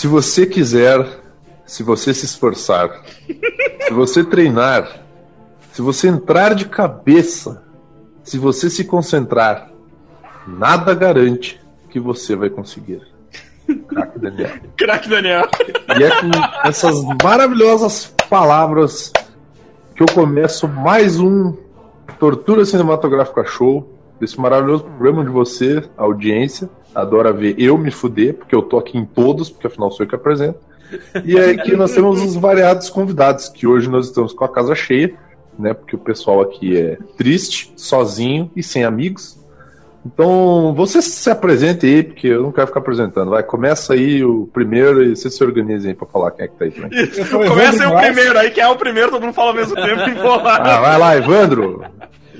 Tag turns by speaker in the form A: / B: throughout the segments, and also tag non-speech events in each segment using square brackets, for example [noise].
A: Se você quiser, se você se esforçar, se você treinar, se você entrar de cabeça, se você se concentrar, nada garante que você vai conseguir. Crack Daniel. [laughs]
B: Crack Daniel.
A: E é com essas maravilhosas palavras que eu começo mais um Tortura Cinematográfica Show, desse maravilhoso programa de você, audiência. Adora ver eu me fuder, porque eu tô aqui em todos, porque afinal sou eu que apresento. E é aqui nós temos os variados convidados, que hoje nós estamos com a casa cheia, né? Porque o pessoal aqui é triste, sozinho e sem amigos. Então, você se apresente aí, porque eu não quero ficar apresentando. Vai, começa aí o primeiro e você se organize aí pra falar quem é que tá aí também.
B: Começa aí o primeiro aí, quem é o primeiro, todo mundo fala ao mesmo tempo [laughs] e vou lá.
A: Ah, vai lá, Evandro.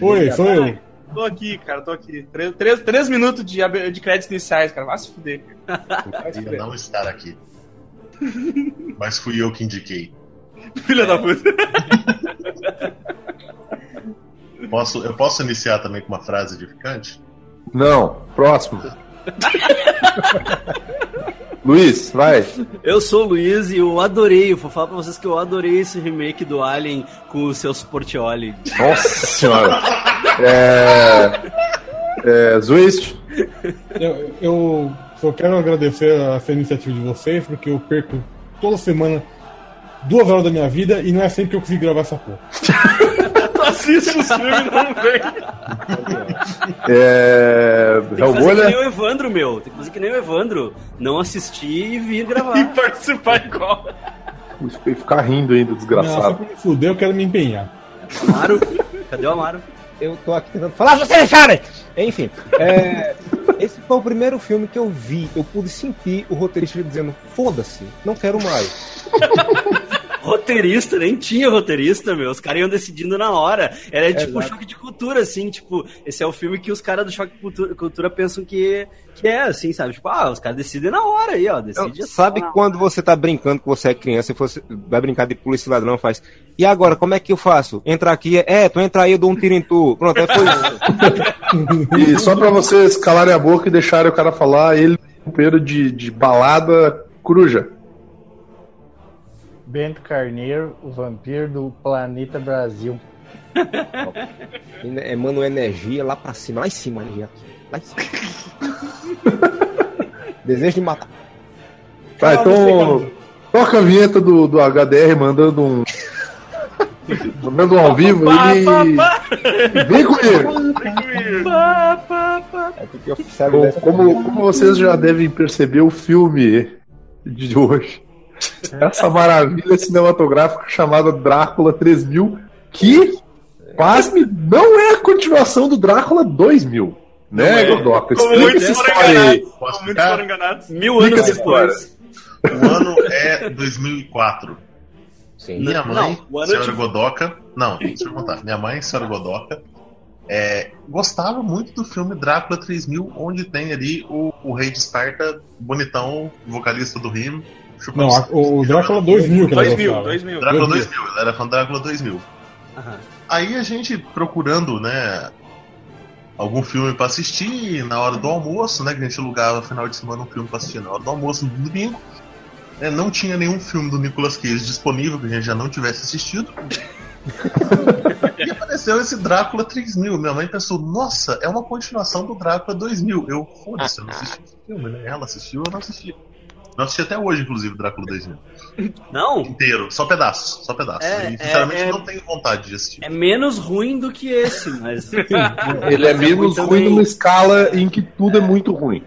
C: Oi, sou eu.
B: Tô aqui, cara, tô aqui. Três, três, três minutos de, de créditos iniciais, cara. Vai se fuder. cara. Vai se
D: Poderia não estar aqui. Mas fui eu que indiquei.
B: Filha da puta.
D: Posso, eu posso iniciar também com uma frase edificante?
A: Não, próximo. Luiz, vai.
E: Eu sou o Luiz e eu adorei, eu vou falar pra vocês que eu adorei esse remake do Alien com o seu Sportioli.
A: Nossa senhora. É. É. Zwist.
C: Eu, eu só quero agradecer essa iniciativa de vocês, porque eu perco toda semana duas horas da minha vida e não é sempre que eu consigo gravar essa porra. [laughs]
B: Tu assiste os filmes e não vem.
A: É.
E: Tem que fazer que nem
A: Helbolha.
E: o Evandro, meu. Tem que fazer que nem o Evandro. Não assistir e vir
B: E
E: gravar.
B: participar igual.
A: E ficar rindo ainda,
C: Não, só
A: desgraçado.
C: pra me fuder, eu quero me empenhar.
E: Amaro. Cadê o Amaro?
F: Eu tô aqui tentando falar, você sabe! Enfim, é, [laughs] esse foi o primeiro filme que eu vi. Eu pude sentir o roteirista dizendo: foda-se, não quero mais. [laughs]
E: Roteirista, nem tinha roteirista, meu. Os caras iam decidindo na hora. Era tipo um choque de cultura, assim, tipo, esse é o filme que os caras do choque de cultura, cultura pensam que, que é, assim, sabe? Tipo, ah, os caras decidem na hora aí, ó. Decide
F: Sabe quando você tá brincando que você é criança e você vai brincar de polícia e ladrão, faz. E agora, como é que eu faço? Entra aqui, é, tu entra aí, eu dou um tiro em tu. Pronto, aí foi isso. [laughs]
A: E só pra vocês calarem a boca e deixarem o cara falar, ele é um peiro de, de balada coruja.
G: Bento Carneiro, o vampiro do planeta Brasil. [laughs]
F: Emana energia lá pra cima, lá em cima, energia. Lá em cima. [laughs] Desejo de matar.
A: Tá, então. Toca a vinheta do, do HDR mandando um. mandando um ao vivo e. Vem comigo!
F: É porque eu sabe
A: Bom, como, como vocês já devem perceber, o filme de hoje. [laughs] Essa maravilha cinematográfica chamada Drácula 3000, que, pasme, não é a continuação do Drácula 2000. Né,
B: é.
A: Godoka? Explica essa história aí.
D: Posso
B: muitos foram enganados.
E: Mil anos depois.
D: O ano é 2004.
F: Sim.
D: Minha
E: Não,
D: mãe,
E: o ano
D: senhora
E: de-
D: Godoca. Não, deixa eu contar. Minha mãe, senhora Godoca, é, gostava muito do filme Drácula 3000, onde tem ali o, o rei de Esparta, bonitão, vocalista do Rim. Chupando
C: Não, a- o Drácula 2000 que ela
B: 2000,
C: gostava.
B: 2000.
D: Drácula
C: 2000.
D: 2000, ela era fã do Drácula 2000.
E: Aham.
D: Aí a gente procurando, né, algum filme pra assistir na hora do almoço, né, que a gente alugava final de semana um filme pra assistir na hora do almoço no domingo. né, não tinha nenhum filme do Nicolas Cage disponível que a gente já não tivesse assistido. [laughs] e apareceu esse Drácula 3000. Minha mãe pensou, nossa, é uma continuação do Drácula 2000. Eu, foda-se, eu não assisti esse filme, né? Ela assistiu, eu não assisti. Não assisti até hoje, inclusive, o Drácula 2000.
E: Não,
D: Inteiro, só pedaços, só pedaços.
E: É,
D: e sinceramente
E: é, é-
D: não tenho vontade de assistir.
E: é menos ruim do que esse, mas. [laughs]
A: Ele é menos
E: muito
A: ruim
E: bem.
A: numa escala em que tudo é muito ruim.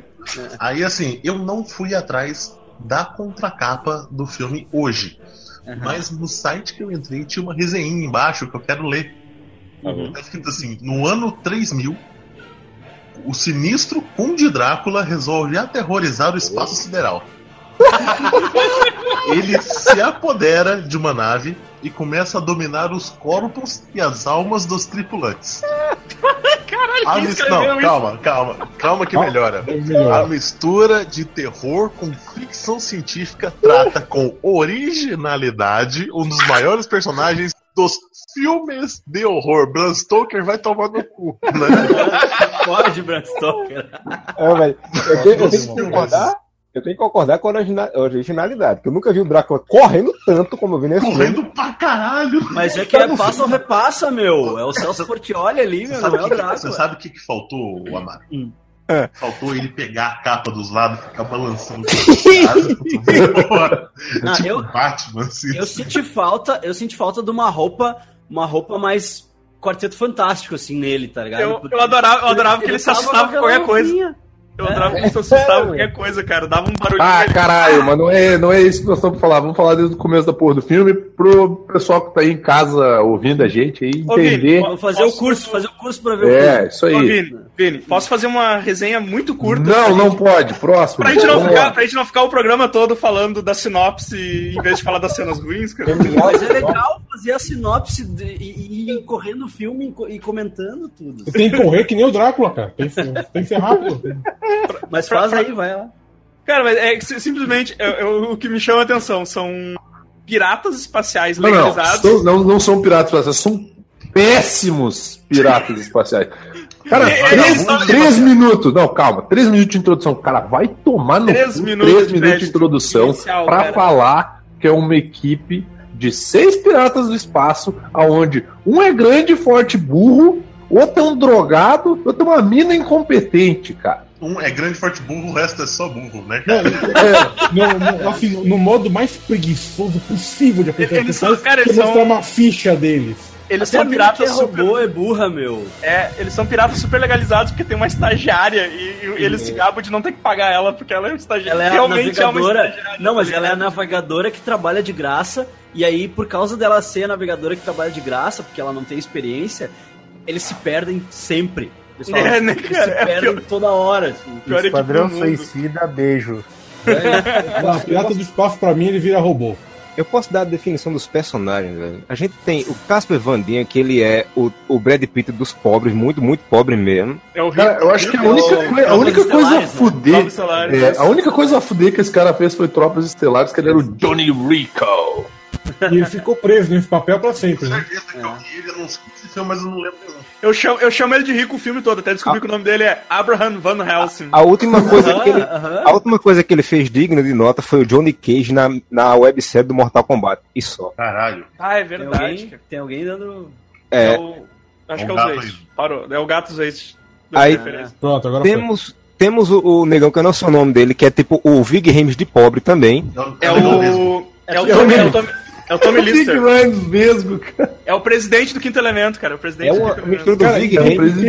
D: Aí assim, eu não fui atrás da contracapa do filme hoje.
E: Aham.
D: Mas no site que eu entrei tinha uma resenha embaixo que eu quero ler.
E: Uhum.
D: Tá escrito assim: no ano 3000, o sinistro Conde Drácula resolve aterrorizar o espaço sideral. [laughs] Ele se apodera de uma nave e começa a dominar os corpos e as almas dos tripulantes. [laughs]
B: Caralho,
D: A
B: quem
D: mis- Não,
B: isso?
D: calma, calma, calma que melhora.
C: Melhor.
D: A mistura de terror com ficção científica trata com originalidade um dos maiores personagens dos filmes de horror. Bram Stoker vai tomar no cu, né? [laughs]
E: Pode, Bram Stoker.
F: É, velho. Eu tenho, eu tenho que concordar Eu tenho que concordar com a origina- originalidade, porque eu nunca vi o Drácula correndo tanto como eu vi nesse filme.
D: Correndo pra caralho.
E: Mas é que é passa ou repassa, meu. É o Celso Portioli ali, meu,
D: Sabe
E: não é o
D: o que-
E: Drácula.
D: Você sabe o que, que faltou, Amaro?
E: Hum.
F: É.
D: Faltou ele pegar a capa dos lados e ficar balançando. É [laughs]
E: Ah,
D: tipo
E: eu-
D: Batman, assim.
E: Eu senti falta, eu senti falta de uma roupa, uma roupa mais quarteto fantástico, assim, nele, tá ligado?
B: Eu, eu adorava, eu adorava que ele se
E: tava
B: assustava com qualquer coisa. Eu adorava que ele se assustava com qualquer coisa, cara. Dava um barulhinho.
A: Ah,
B: ali.
A: caralho, mas não é, não é isso que nós estamos falando. Vamos falar desde o começo da porra do filme pro pessoal que tá aí em casa ouvindo a gente aí
B: Ô, Vini,
A: entender.
E: Vou fazer o
B: Posso-
E: curso, fazer o curso pra ver o
A: É, isso
B: Ô,
A: aí.
B: Vini, Vini, posso fazer uma resenha muito curta?
A: Não, não pode. Próximo.
B: Pra gente, não ficar, pra gente não ficar o programa todo falando da sinopse em vez de falar das cenas ruins, cara.
E: Mas é legal fazer a sinopse de- e, e ir correndo o filme e co- comentando tudo.
C: Você tem que correr que nem o Drácula, cara. Tem que, ser- tem que ser rápido.
E: Mas faz aí, vai lá.
B: Cara, mas é simplesmente eu- eu- o que me chama a atenção são piratas espaciais
A: Não, não,
B: legalizados.
A: são- não, não são piratas espaciais, são péssimos piratas espaciais. Cara,
B: É,
A: três,
B: é,
A: três minutos. Não, calma. Três minutos de introdução. Cara, vai tomar no
B: Três
A: cu,
B: minutos
A: três
B: de
A: minutos de introdução
B: inicial,
A: pra
B: cara.
A: falar que é uma equipe de seis piratas do espaço, aonde um é grande, forte, burro, outro é um drogado, outro é uma mina incompetente, cara.
D: Um é grande, forte, burro, o resto é só burro, né,
C: Não,
D: cara?
C: no, no- assim, no, modo mais preguiçoso possível de apresentar
B: Eles são- cara, eles
C: é
B: são-
C: uma ficha deles.
B: Eles
E: Até
B: são
E: mina que é
B: piratas super.
E: robô é burra, meu.
B: É, eles são piratas super legalizados porque tem uma estagiária e, e eles se gabam de não ter que pagar ela porque ela é uma estagiária.
E: Ela é a
B: Realmente é uma
E: navegadora.
B: estagiária.
E: não, mas ela é a navegadora que trabalha de graça. E aí, por causa dela ser a navegadora que trabalha de graça, porque ela não tem experiência, eles se perdem sempre. Eles, falam,
B: É, né,
E: eles se
B: É
E: perdem
B: pior-
E: toda hora. assim.
B: Equipe
G: Esquadrão. Suicida, beijo.
C: Ah, Pirata do Espaço, pra mim, ele vira robô.
F: Eu posso dar a definição dos personagens, velho. A gente tem o Casper Van Dien, que ele é o, o Brad Pitt dos pobres, muito, muito pobre mesmo.
B: É o
A: Cara, eu acho que a única,
E: É
A: a única coisa a
E: né?
A: fuder.
B: Estelares.
A: é, a única coisa a fuder que esse cara fez foi Tropas Estelares, que ele era o Johnny Rico.
C: E ele ficou preso nesse papel pra sempre,
D: Com
C: né?
D: certeza que eu vi ele, eu não sei esse filme, mas eu não lembro nenhum.
B: Eu chamo, eu chamo ele de rico o filme todo, até descobri que o nome dele é Abraham Van Helsing.
F: A última coisa que ele, a última coisa que ele fez digna de nota foi o Johnny Cage na, na websérie do Mortal Kombat. E só.
D: Caralho.
B: Ah, é
E: Tem
B: verdade.
E: alguém,
B: cara.
E: tem alguém dando.
F: É,
B: É o- acho
D: É
B: que
D: o
B: é o
D: aí.
B: Parou. É o gato Zeist. da
F: Aí-
B: referência.
C: Pronto, agora foi.
F: temos, temos o, o negão que eu não sei o nome dele, que é tipo o Vig Rames de pobre também.
B: É
D: legal mesmo.
B: o. É o
E: É
B: Tommy,
A: o-
B: é o Tommy, é o Tommy
A: Big
B: Lister.
A: Rhymes mesmo, cara.
B: É o presidente do Quinto Elemento, cara. O presidente
F: É
B: do
F: uma
B: Quinto
F: mistura
B: Elemento.
F: do
C: Cara,
F: Vig
C: é
F: Rames
A: presidente.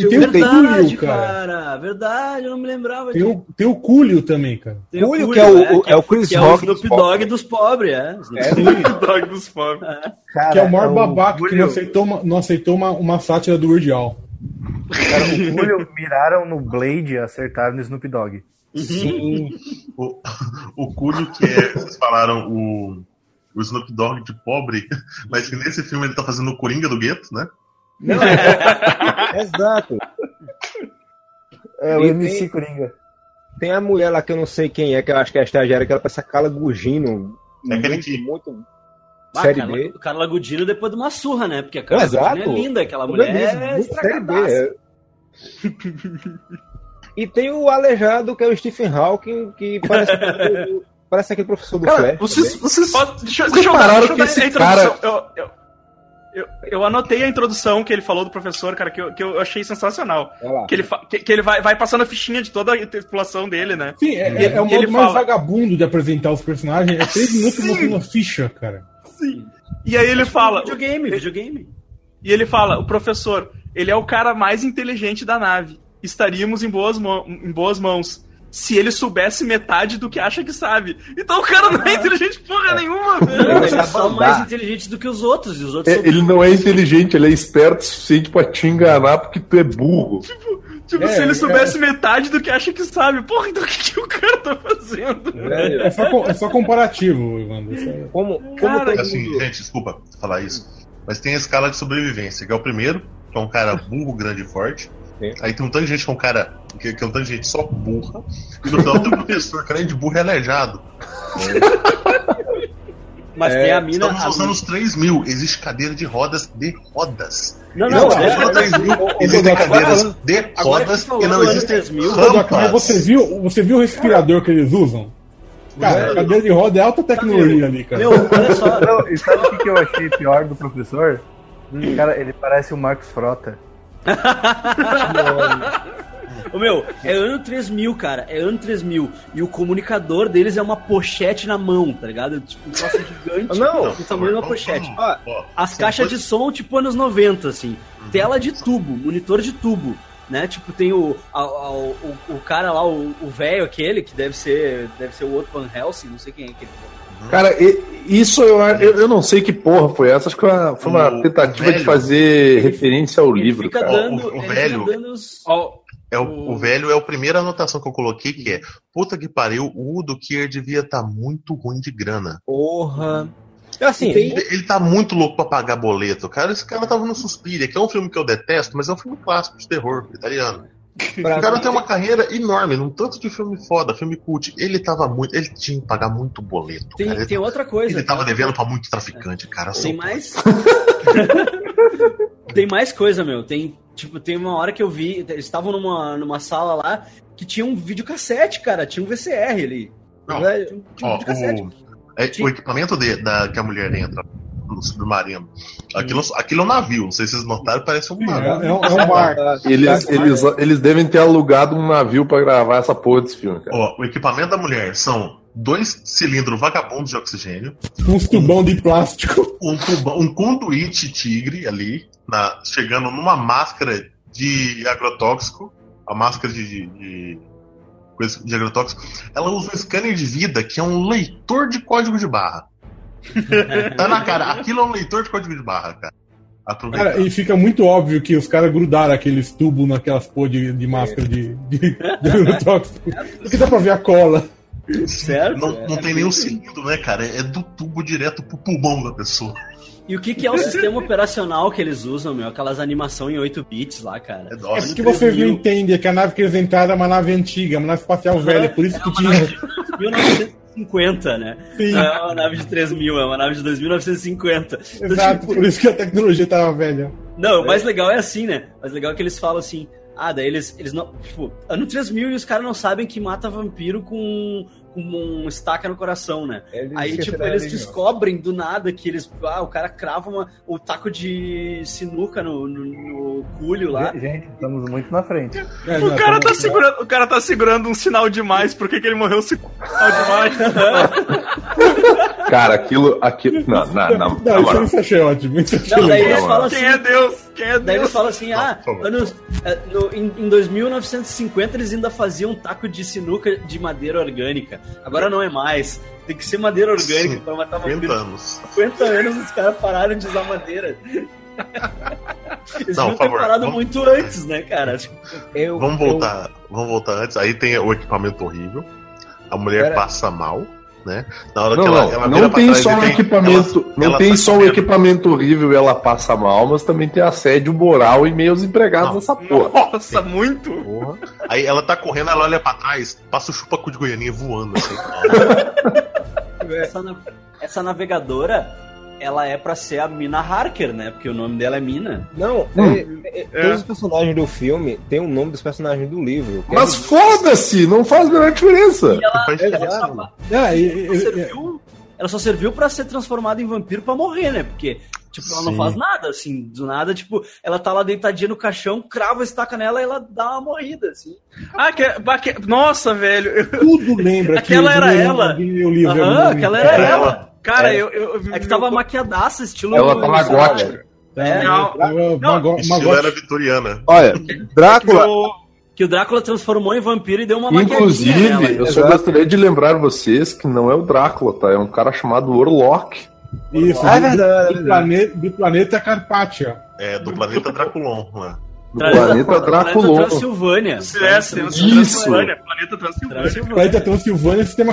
C: E tem um
F: Whitaker.
E: Verdade,
C: Cúlio, cara.
E: cara. Verdade, eu não me lembrava
C: Tem
E: disso.
C: o, tem o Cúlio também, cara.
E: Tem o
F: Cúlio, que é o- o- é o Chris
E: que é
F: Rock
E: o
F: dos
E: Snoop
F: pobres.
E: Dogg dos pobres, é.
B: O Dog dos pobres.
G: Cara,
C: Que é o maior
G: o
C: babaca que
G: Cúlio-
C: não aceitou uma, não aceitou uma, uma sátira do Weird Al.
G: Cara, o Cúlio miraram no Blade e acertaram no Snoop Dogg.
F: Sim.
D: O, [laughs] o Cúlio, que é, vocês falaram, o, o Snoop Dogg de pobre, [laughs] mas que nesse filme ele tá fazendo o Coringa do gueto, né? [laughs]
F: Exato.
G: É o
F: E
G: MC
F: tem-
G: Coringa.
F: Tem a mulher lá que eu não sei quem é, que eu acho que é a estagiária, que ela parece a Carla Gugino.
D: É aquele
F: muito,
D: que-
F: muito.
E: Ah,
F: série
E: Carla,
F: B.
E: Carla Gudino depois de uma surra, né? Porque a Carla
F: Exato.
E: É linda, aquela
F: Mulher
E: mulher
F: mesmo,
E: é
F: muito série B.
E: estragadaça.
F: é. [laughs] E tem o aleijado, que é o Stephen Hawking, que parece, parece aquele professor do
A: Cara,
F: Flash.
A: vocês, vocês,
B: Posso- deixa,
A: vocês
B: deixa eu dar, deixa eu
A: que
B: dar
A: esse
B: a introdução.
A: cara.
B: Eu, eu, eu, eu anotei a introdução que ele falou do professor, cara, que eu, que eu achei sensacional. Que ele, que, que ele vai, vai passando a fichinha de toda a tripulação dele, né?
C: Sim, é,
B: E-
C: é, é o
B: ele
C: modo mais
B: fala-
C: vagabundo de apresentar os personagens. É três minutos mostrando a ficha, cara.
B: E aí ele fala.
E: Videogame, videogame.
B: E ele fala, o professor, ele é o cara mais inteligente da nave. Estaríamos em boas, mão- em boas mãos. Se ele soubesse metade do que acha que sabe. Então o cara não é inteligente porra nenhuma, velho.
E: Eles
F: vai
E: são
F: mandar.
E: mais inteligentes do que os outros, e os outros
A: É,
E: são
A: ele não é inteligente, ele é esperto o suficiente pra te enganar porque tu é burro.
B: Tipo,
C: É,
B: se ele
C: é.
B: soubesse metade do que acha que sabe. Porra, então o que, que o cara tá fazendo?
C: É só, é só comparativo, Evandro. É-
F: como, como
B: Cara,
D: Assim,
F: mundo-
D: gente, desculpa falar isso. Mas tem a escala de sobrevivência, que é o primeiro, que é um cara burro, grande e forte.
F: Sim.
D: Aí tem um tanto de gente que é um cara. Que, que é um tanto de gente só burra. E no final tem um [laughs] professor, que além de burro é aleijado. [laughs]
E: Mas
F: É,
E: tem a mina.
D: Estamos nos
E: mina-
D: anos 3000. Existe cadeira de rodas de rodas.
E: Não,
F: Não,
E: não,
F: é-
E: é-
D: Nos anos 3000
C: ô,
D: existem cadeiras de rodas e não existem
E: 3000,
C: Doc, mas
D: rampas.
C: você viu, você viu o respirador que eles usam? Cara,
D: É.
C: cadeira de roda é alta tecnologia ali, cara.
E: Meu, olha só.
G: Não, e sabe o que, que eu achei pior do professor? Cara, ele parece o Marcos Frota. [laughs]
E: Ô, meu, é ano 3000, cara. É ano 3000. E o comunicador deles é uma pochete na mão, tá ligado? Tipo, um troço gigante.
F: Não,
E: do tamanho de uma pochete.
D: ó,
E: As caixas de som, tipo, anos 90, assim. Tela de tubo, monitor de tubo. Né? Tipo, tem o, a- a- o, o cara lá, o o velho aquele, que deve ser, deve ser o outro Van Helsing, não sei quem é aquele.
A: Cara, e- isso eu, eu, eu não sei que porra foi essa. Acho que foi uma,
D: O
A: tentativa
D: velho.
A: de fazer referência ao
E: Ele
A: livro,
E: fica
A: cara.
E: dando.
D: O- o velho-
E: fica dando os-
D: É o,
B: O-
D: o velho é a primeira anotação que eu coloquei, que é puta que pariu, o Udo Kier devia estar muito ruim de grana.
F: Porra. Assim,
E: Tem-
D: Ele, ele tá muito louco pra pagar boleto, cara. Esse cara tava no Suspiria, que é um filme que eu detesto, mas é um filme clássico de terror italiano. [laughs]
F: pra-
D: O cara tem uma carreira enorme, num tanto de filme foda, filme cult. Ele tava muito. Ele tinha que pagar muito boleto.
E: Tem,
D: cara. Ele,
E: tem outra coisa.
D: ele tava
E: tá?
D: devendo pra muito traficante, cara.
E: Tem
D: Só-
E: mais. [laughs] tem mais coisa, meu. Tem, tipo, tem uma hora que eu vi. Eles estavam numa, numa sala lá que tinha um videocassete, cara. Tinha um VCR ali.
D: Não,
E: Tinha, um- tinha um
D: Ó,
E: videocassete.
D: o, é, o equipamento de- da, que a mulher entra no submarino. Aquilo, aquilo é um navio, não sei se vocês notaram, parece um
C: é,
D: navio.
C: é um, é um bar. [laughs]
A: Eles, eles, eles devem ter alugado um navio pra gravar essa porra desse filme, cara.
D: Ó, o equipamento da mulher são dois cilindros vagabundos de oxigênio,
C: Uns tubão de plástico.
D: um, tubão, um conduíte tigre ali, na- chegando numa máscara de agrotóxico, a máscara de, de, de, coisa de agrotóxico. Ela usa um scanner de vida que é um leitor de código de barra. [laughs] tá na cara, aquilo é um leitor de código de barra, cara.
C: Cara, e fica muito óbvio que os caras grudaram aqueles tubos naquelas porra de, de máscara de, de, de. [laughs] Porque dá pra ver a cola.
E: Certo?
D: Não,
E: É.
D: não tem nenhum cilindro, né, cara? É do tubo direto pro pulmão da pessoa.
E: E o que, que é o sistema operacional que eles usam, meu? Aquelas animações em 8 bits lá, cara.
D: É
C: É
D: dose.
C: porque vocês não
E: 3000.
C: entendem é que a nave que eles entraram é uma nave antiga, uma nave espacial velha, por isso que tinha.
E: 1950, né?
C: Sim.
E: Não é uma nave de 3000, é uma nave de 2950. Então,
C: Exato,
E: tipo,
C: por isso que a tecnologia tava velha.
E: Não, o mais legal é assim, né? O mais legal é que eles falam assim. Ah, daí eles, eles não. Tipo, ano 3000 e os caras não sabem que mata vampiro com, com um estaca no coração, né? Aí, tipo, eles descobrem do nada que eles. Ah, o cara crava uma, o taco de sinuca no, no, no culho lá.
G: Gente, estamos muito na frente. [laughs]
C: É,
B: o
C: não,
B: cara tá segurando, o cara tá segurando um sinal demais. Por que, que ele morreu segurando um sinal demais? [laughs] [laughs]
A: Cara, aquilo. aquilo não, não, não,
C: Não,
A: na
C: isso, isso eu achei ótimo. Isso eu achei
E: Não, daí
C: legal.
E: eles falam assim.
B: Quem é Deus? Quem é
E: Daí eles
B: Deus?
E: falam assim, ah, anos, é, no- em, em 2950 eles ainda faziam um taco de sinuca de madeira orgânica. Agora não é mais. Tem que ser madeira orgânica
D: Sim,
E: pra matar
D: 50
E: vampiro.
D: anos.
E: 50 anos os caras pararam de usar madeira. Eles
D: Não, por
E: ter
D: favor,
E: parado
D: vamos-
E: muito antes, né, cara?
F: eu,
D: Vamos voltar, vamos voltar antes. Aí tem o equipamento horrível. A mulher
F: Pera.
D: passa mal, né? Na hora
A: Não,
D: que ela,
A: não,
D: ela
A: não
D: vira pra
A: tem
D: trás
A: só o
D: tem-
A: equipamento,
D: ela-
A: não
D: ela
A: tem só o equipamento horrível e ela passa mal, mas também tem assédio moral e meus empregados
D: Não.
A: nessa porra.
B: Nossa, muito.
D: Porra. Aí ela tá correndo, ela olha pra trás, passa o chupacu de Goianinha voando assim. [laughs]
E: Essa, na- essa navegadora, ela é pra ser a Mina Harker, né? Porque o nome dela é Mina.
F: Não,
A: Hum.
F: é- é- todos os personagens do filme têm o nome dos personagens do livro. que é
A: Mas foda-se, não faz a menor diferença.
E: E ela, só,
C: É,
E: ela serviu, ela só serviu pra ser transformada em vampiro pra morrer, né? Porque, tipo, ela não
D: Sim.
E: faz nada, assim, do nada, tipo, ela tá lá deitadinha no caixão, crava a estaca nela e ela dá uma morrida, assim.
B: Ah, que, que- nossa, velho. eu-
C: tudo lembra que [laughs]
B: Aquela era
C: eu-
B: ela.
C: livro,
E: Aham, aquela era
D: É
E: ela.
B: Cara,
F: É.
B: eu, eu, eu
E: É que tava maquiadaça, estilo.
A: Ela tava gótica.
E: É,
B: Não,
C: Eu-
B: não,
D: Estilo
C: Mago-
D: era vitoriana.
F: Olha, Drácula.
B: eu-
E: Que o Drácula transformou em vampiro e deu uma
A: Inclusive,
E: nela.
A: eu só
F: Exato.
A: gostaria de lembrar vocês que não é o Drácula, tá? É um cara chamado Orlok.
C: Isso,
F: Ah, é
C: do-
F: verdade, é
C: do, planeta, do planeta Carpatia.
D: É, do planeta Draculon, né?
A: Do
E: Planeta-
A: planeta
E: Planeta
A: Draculon.
E: Transilvânia.
B: É, temos
A: Isso.
B: Transilvânia, planeta Transilvânia.
C: Planeta Transilvânia sistema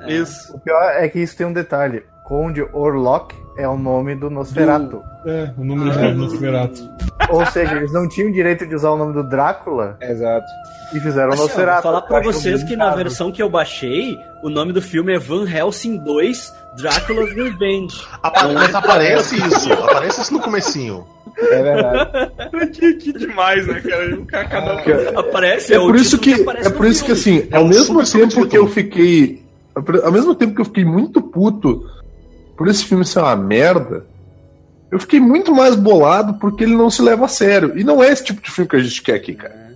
C: Carpatian.
B: Isso.
G: O pior é que isso tem um detalhe. Conde Orlok é o nome do Nosferatu.
C: É, o nome do Nosferatu.
G: Ou seja, eles não tinham direito de usar o nome do Drácula
F: Exato.
G: e fizeram o
E: Assim, ó, vou
G: Nosferatu.
E: falar pra
G: Eu acho
E: vocês que na versão que eu baixei, o nome do filme é Van Helsing 2 Drácula's Revenge. [laughs]
D: Apa- Mas aparece isso, aparece isso no comecinho.
F: É verdade. [laughs]
B: que, que demais, né, cara? Cada.
A: Que-
E: Aparece,
A: É
E: o
A: por isso que,
E: aparece
A: é por isso que assim,
D: É
A: ao mesmo tempo que eu fiquei, ao mesmo tempo que eu fiquei muito puto por esse filme ser uma merda, eu fiquei muito mais bolado porque ele não se leva a sério. E não é esse tipo de filme que a gente quer aqui, cara.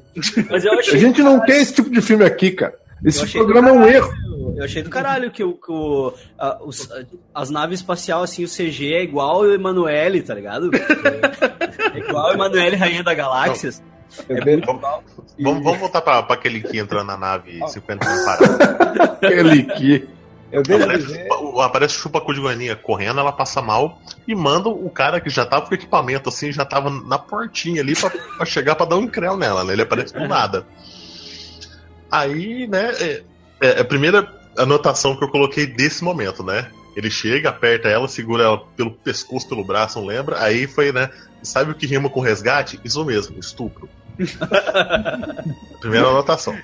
A: A gente não quer esse tipo de filme aqui, cara. Esse programa é um erro.
E: eu achei do caralho que, o, que o, a- os- a- as naves espaciais, assim, o CG é igual o Emanuele, tá ligado? [laughs] É igual o Emanuele, Rainha da Galáxias.
F: Eu
E: É muito. E-
D: Vamos, vamos voltar pra, pra aquele que entra na nave 50 anos parado.
A: Aquele que.
F: Eu devo
D: Aparece,
F: dizer.
D: o- aparece o chupa-cu de Guaninha correndo, ela passa mal e manda o cara que já tava com equipamento, assim, já tava na portinha ali pra, pra chegar pra dar um creu nela, né? Ele aparece do nada. Aí, né, é, é a primeira anotação que eu coloquei desse momento, né? Ele chega, aperta ela, segura ela pelo pescoço, pelo braço, não lembra? Aí foi, né? Sabe o que rima com resgate? Isso mesmo, estupro. [laughs] Primeira anotação.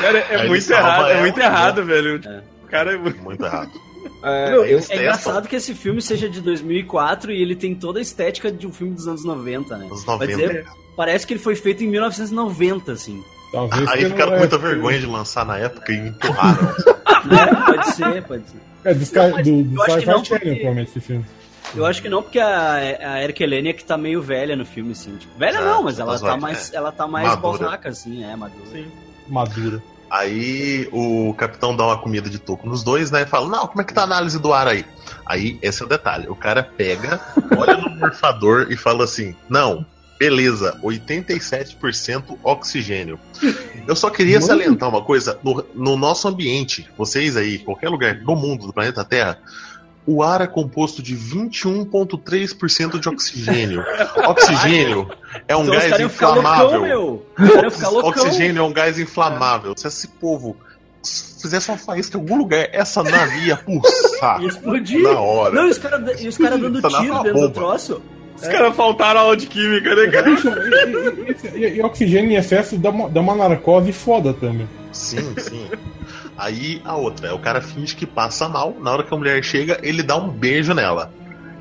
B: Cara, é muito errado, é muito
D: né?
B: errado, velho. O cara é muito.
D: Muito errado. [laughs]
F: É,
E: Meu, é engraçado que esse filme seja de 2004 e ele tem toda a estética de um filme dos anos 90, né?
D: Anos
E: Vai
D: 90.
E: dizer, parece que ele foi feito em 1990, assim.
C: Talvez
D: Aí ficaram com
C: é,
D: muita vergonha de lançar na época e empurraram. [laughs]
E: É, pode ser, pode ser.
C: É, do, Sky,
E: mas
C: do, do Sci-Fi
E: não,
C: Channel,
E: porque-
C: provavelmente, esse filme.
E: Eu acho que não, porque a, a Erika Helene é que tá meio velha no filme, assim. Tipo, velha
D: Ah,
E: não, mas ela tá
D: vai-
E: mais, ela tá mais bosaca, assim, é, madura.
B: Sim.
C: Madura.
D: Aí o capitão dá uma comida de toco nos dois, né? E fala: Não, como é que tá a análise do ar aí? Aí, esse é o detalhe: o cara pega, olha no morfador e fala assim: Não, beleza, 87% oxigênio. Eu só queria salientar uma coisa: no, no nosso ambiente, vocês aí, qualquer lugar do mundo, do planeta Terra. O ar é composto de 21,3% de oxigênio. Oxigênio é um
E: Então
D: gás
E: loucão,
D: inflamável.
E: loucão.
D: Oxigênio é um gás inflamável. Se esse povo fizesse uma faísca em algum lugar, essa nave ia pulsar
E: Ia explodir.
D: na hora.
E: Não, e os caras cara dando
D: Tá
E: tiro dentro do
D: bomba.
E: troço.
B: Os caras faltaram aula de química, né, cara?
C: E, e- e- e oxigênio em excesso dá uma, dá uma narcose foda também.
D: Sim, sim. Aí a outra, o cara finge que passa mal. Na hora que a mulher chega, ele dá um beijo nela.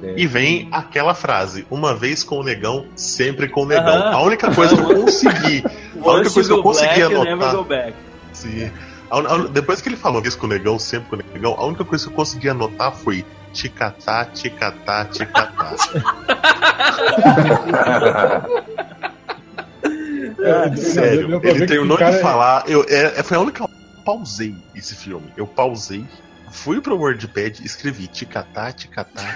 F: É.
D: E vem aquela frase: uma vez com o negão, sempre com o negão.
E: Aham.
D: A única coisa que eu consegui. [laughs] A única coisa que eu consegui
E: black,
D: anotar. Sim. A a depois que ele falou isso com o negão, sempre com o negão, a única coisa que eu consegui anotar foi ticatá, ticatá, ticatá. [laughs]
C: É,
D: Sério, ele
C: que
D: terminou
C: o cara
D: de
C: é-
D: falar. Eu, é, é- foi a única. Eu pausei esse filme. Eu pausei, fui pro WordPad e escrevi ticatá, ticatá. [laughs]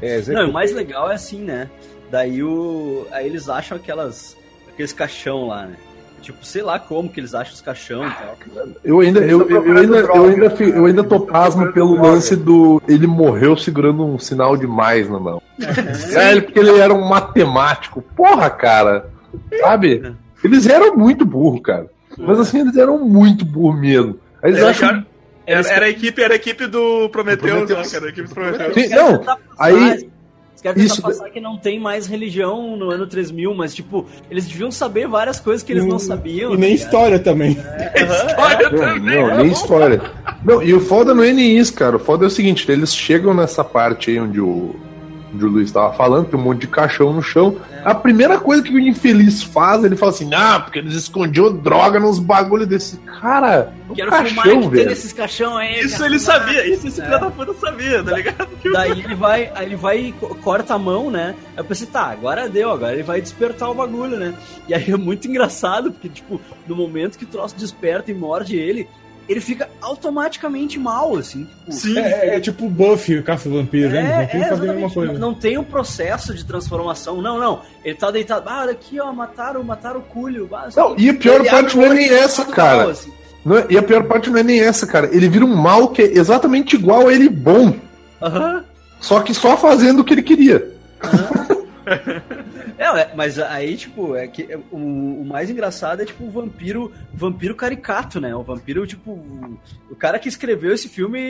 F: É,
E: Não, o mais legal é assim, né? Daí o. Aí eles acham aquelas. aqueles caixão lá, né? Tipo, sei lá como que eles acham os caixão e tal.
A: Eu ainda, eu, eu, ainda, eu, ainda, fi- eu ainda tô pasmo pelo lance do. Ele morreu segurando um sinal demais na mão. É, ele- porque ele era um matemático. Porra, cara. Sabe? Eles eram muito burro, cara. Mas assim, eles eram muito burro mesmo. Aí eles
B: Era,
A: acham.
B: cara, era, era a equipe, era a equipe do Prometheus,
D: Prometheus.
B: né, cara? A equipe do Prometheus.
A: Sim, não,
E: passar-
A: aí-
E: Os caras tentam passar que não tem mais religião no ano 3000, mas, tipo, eles deviam saber várias coisas que eles não sabiam.
C: E nem
E: tá ligado?
C: história também. [laughs]
B: História
A: Não,
B: também.
A: não, nem história. Não, e o foda não é nem isso, cara. O foda é o seguinte: eles chegam nessa parte aí onde o, onde o Luiz tava falando, tem um monte de caixão no chão. A primeira coisa que o infeliz faz, ele fala assim: ah, porque eles escondiam droga nos bagulho desse. Cara,
E: Quero fumar
A: caixão,
E: que tem
A: velho.
E: nesses caixão aí.
B: Isso ele
E: fumar.
B: sabia, isso esse filho da puta sabia, tá ligado? [laughs]
E: Daí ele vai, aí ele vai e co- corta a mão, né? Aí eu pensei, tá, agora deu, agora ele vai despertar o bagulho, né? E aí é muito engraçado, porque, tipo, no momento que o troço desperta e morde ele, ele fica automaticamente mal, assim. Tipo,
B: Sim.
C: É, é tipo o Buffy, o caça-vampiro, né? Os vampiros fazem a mesma
E: exatamente.
C: coisa.
E: Não, não tem um processo de transformação, não, não. Ele tá deitado, ah, olha aqui, ó, mataram, mataram o Culho. Ah,
A: Não, e a pior parte
E: o
A: não é nem essa, cara.
E: mal, assim.
A: Não é- e a pior parte não é nem essa, cara. Ele vira um mal que é exatamente igual a ele bom.
E: Aham.
A: Só que só fazendo o que ele queria. [laughs]
E: É, mas aí, tipo, é que é, o, o mais engraçado é, tipo, o vampiro, vampiro caricato, né? O vampiro, tipo, o, cara que escreveu esse filme,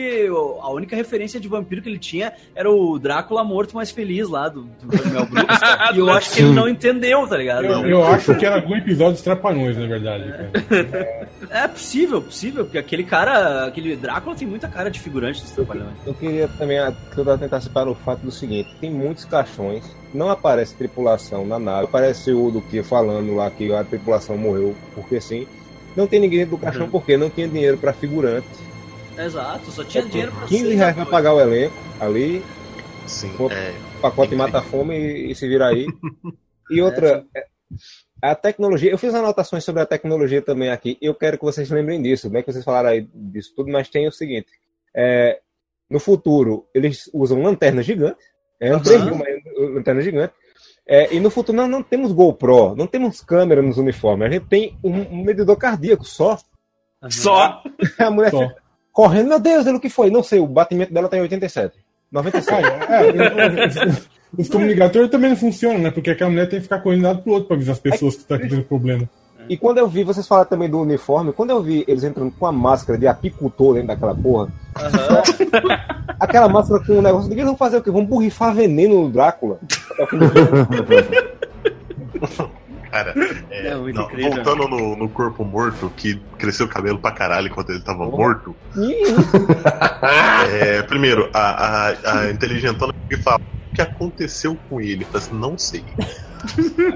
E: a única referência de vampiro que ele tinha era o Drácula morto mais feliz lá, do, do Mel Brooks. e eu [laughs] acho que ele não entendeu, tá ligado?
C: Eu, eu acho que era algum episódio dos Trapalhões, na verdade. cara.
E: É possível, possível, porque aquele cara, aquele Drácula tem muita cara de figurante dos Trapalhões.
F: Eu queria também tentar separar o fato do seguinte: tem muitos caixões, não aparece tripulação na nave, aparece o do que falando lá que a tripulação morreu porque sim. Não tem ninguém dentro do caixão porque não tinha dinheiro pra figurante.
E: Exato, só tinha dinheiro pra
F: 15
E: seis
F: reais
E: atores.
F: pagar o elenco ali,
D: Sim,
F: Pô.
D: é.
F: pacote mata-fome e, e se vira aí. E [laughs] outra, é, a tecnologia, eu fiz anotações sobre a tecnologia também aqui, eu quero que vocês lembrem disso, bem que vocês falaram aí disso tudo, mas tem o seguinte, é, no futuro eles usam lanternas gigantes, é um. 3 mil, mas lanterna gigante, é, e no futuro nós não temos GoPro, não temos câmera nos uniformes, a gente tem um, um medidor cardíaco só.
B: Só.
F: A mulher
C: Só.
F: correndo, meu Deus, ele o que foi? Não sei, o batimento dela tá em 87. 97.
C: É, é, os comunicadores também não funcionam, né? Porque aquela mulher tem que ficar correndo de um lado pro outro pra avisar as pessoas que tá tendo problema.
F: E quando eu vi, vocês falaram também do uniforme, quando eu vi eles entrando com a máscara de apicultor dentro daquela porra,
E: Aham.
F: aquela máscara com o negócio de que eles vão fazer o quê? Vão borrifar veneno no Drácula.
D: Cara, é,
E: É muito
D: não,
E: incrível.
D: voltando no, no corpo morto, que cresceu o cabelo pra caralho enquanto ele tava morto.
F: Ih,
D: É, primeiro, a, a, a inteligentona que fala o que aconteceu com ele. Fala assim, não sei.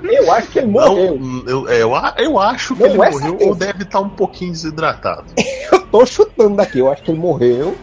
F: Eu acho que ele morreu.
D: Não, eu, é, eu, a- eu acho que
F: Não
D: ele
F: é
D: morreu
F: certeza.
D: ou deve estar um pouquinho desidratado. [laughs]
F: Eu tô chutando daqui, eu acho que ele morreu.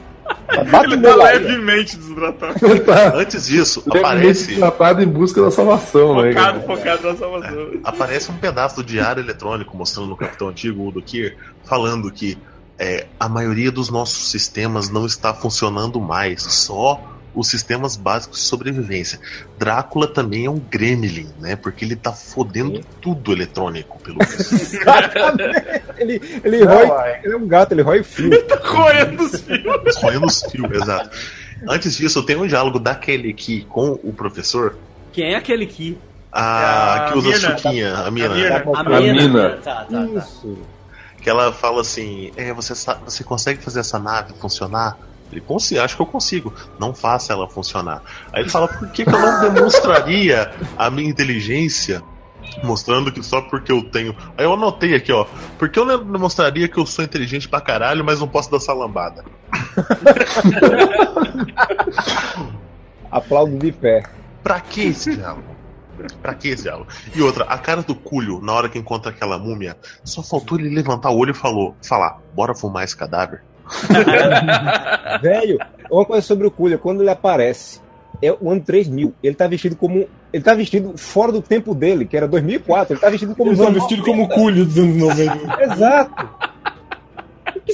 F: Bate
B: Ele tá levemente desidratado.
A: Tá
D: Antes disso,
A: levemente
D: aparece,
A: tratado em busca da salvação, né?
B: Focado,
A: cara?
B: focado na salvação.
D: aparece um pedaço do diário eletrônico mostrando o Capitão Antigo, o do Kier, falando que é, a maioria dos nossos sistemas não está funcionando mais, só os sistemas básicos de sobrevivência. Drácula também é um gremlin, né? Porque ele tá fodendo tudo eletrônico, pelo. [laughs]
F: Ele, ele
G: Não,
F: rói. Ele é um gato, ele rói fio.
B: Correndo os fios.
D: Roendo os fios, exato. Antes disso, tem um diálogo daquele aqui com o professor,
E: Quem é aquele que?
D: a,
B: É a
D: que usa
B: mina.
D: suquinha, a mina,
B: A mina.
E: A
A: A
E: mina.
A: mina.
E: Tá, tá, tá.
F: Isso.
D: que ela fala assim: é, você, você consegue fazer essa nave funcionar? Ele consigo, acho que eu consigo. Não faça ela funcionar. Aí ele fala: por que, que eu não demonstraria a minha inteligência? Mostrando que só porque eu tenho. Aí eu anotei aqui, ó. Porque eu não demonstraria que eu sou inteligente pra caralho, mas não posso dançar lambada. [laughs]
F: Aplaudo de pé.
D: Pra que esse diálogo? Pra que esse diálogo? E outra, a cara do Culho, na hora que encontra aquela múmia, só faltou ele levantar o olho e falou, falar, bora fumar esse cadáver? [laughs]
F: Velho, uma coisa sobre o Cunha, quando ele aparece, é o ano 3000. Ele tá vestido como. Ele tá vestido fora do tempo dele, que era 2004. Ele tá vestido como.
C: São
F: anos
C: vestidos como culho dos anos 90. [laughs]
F: Exato.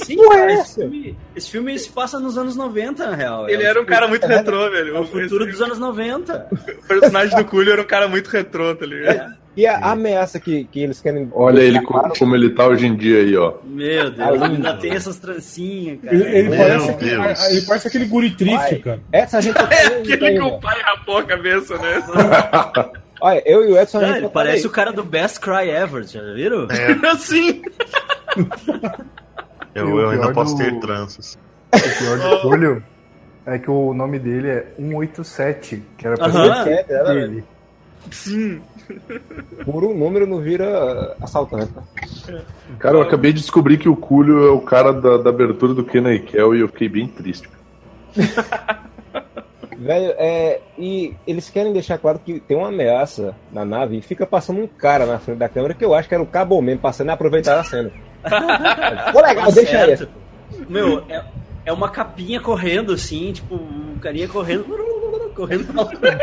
E: Sim,
F: porra
E: cara,
F: é
E: esse filme, esse filme se passa nos anos 90, na real.
B: Ele
E: É
B: era um cara muito
F: é [laughs]
B: retrô, velho.
E: É o futuro dos anos 90.
B: O personagem do Coolio era um cara muito retrô, tá ligado?
F: E a ameaça que, que eles querem.
A: Olha ele co- como ele tá hoje em dia aí, ó.
E: Meu Deus, ainda tem essas trancinhas, cara.
C: Ele, ele
D: Meu
C: parece, aquele-
D: Deus.
C: ele parece aquele guri triste,
F: Vai.
C: cara.
F: Essa a gente. [laughs]
B: É aquele que o pai rapou a cabeça, né? [laughs]
F: Olha, eu e o Edson
E: Cara, ele parece
F: tá
E: o cara do Best Cry Ever, já viram? [laughs]
B: Assim.
D: Eu,
G: E o
D: eu ainda posso
G: do-
D: ter tranças.
G: O pior do Coolio é que o nome dele é 187, que era pra
E: Aham.
G: ser
F: É, é,
G: dele.
B: Sim.
F: Por um número não vira assaltante.
A: Cara, eu acabei de descobrir que o Cúlio é o cara da, da abertura do Kenan e Kel e eu fiquei bem triste. [laughs]
F: Velho, é. E eles querem deixar claro que tem uma ameaça na nave e fica passando um cara na frente da câmera que eu acho que era o Cabo mesmo passando e aproveitar a cena. [laughs] Ficou legal,
E: Tá
F: deixa aí.
E: certo. Meu, é, é uma capinha correndo assim, tipo, um carinha correndo. Correndo pra.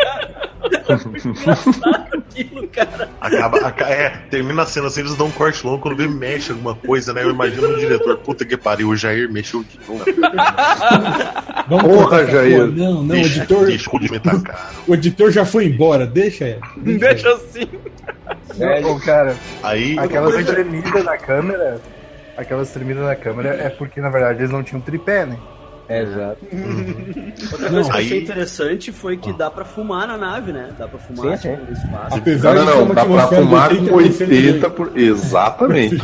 E: Engraçado aquilo, cara.
D: Acaba, aca- é, termina a cena assim, eles dão um corte longo quando vê mexe alguma coisa, né? Eu imagino o diretor, puta que pariu, o Jair mexeu de novo.
C: Vamos
A: Porra, Jair.
C: porra. Não, não, o
D: Deixa,
C: editor,
D: deixa o me tacar. [laughs]
C: o editor já foi embora, deixa ele.
B: Deixa assim.
G: Ô, cara,
D: Aí,
G: aquelas tremidas na câmera. Aquelas tremidas na câmera é porque, na verdade, eles não tinham tripé, né?
F: Exato.
E: Outra coisa que eu achei interessante foi que dá pra fumar na nave, né? Dá pra fumar
F: Sim, sim.
E: no espaço.
C: Apesar
A: Não, não, não. Dá pra fumar com
C: 80%
A: 80 por. [laughs] Exatamente.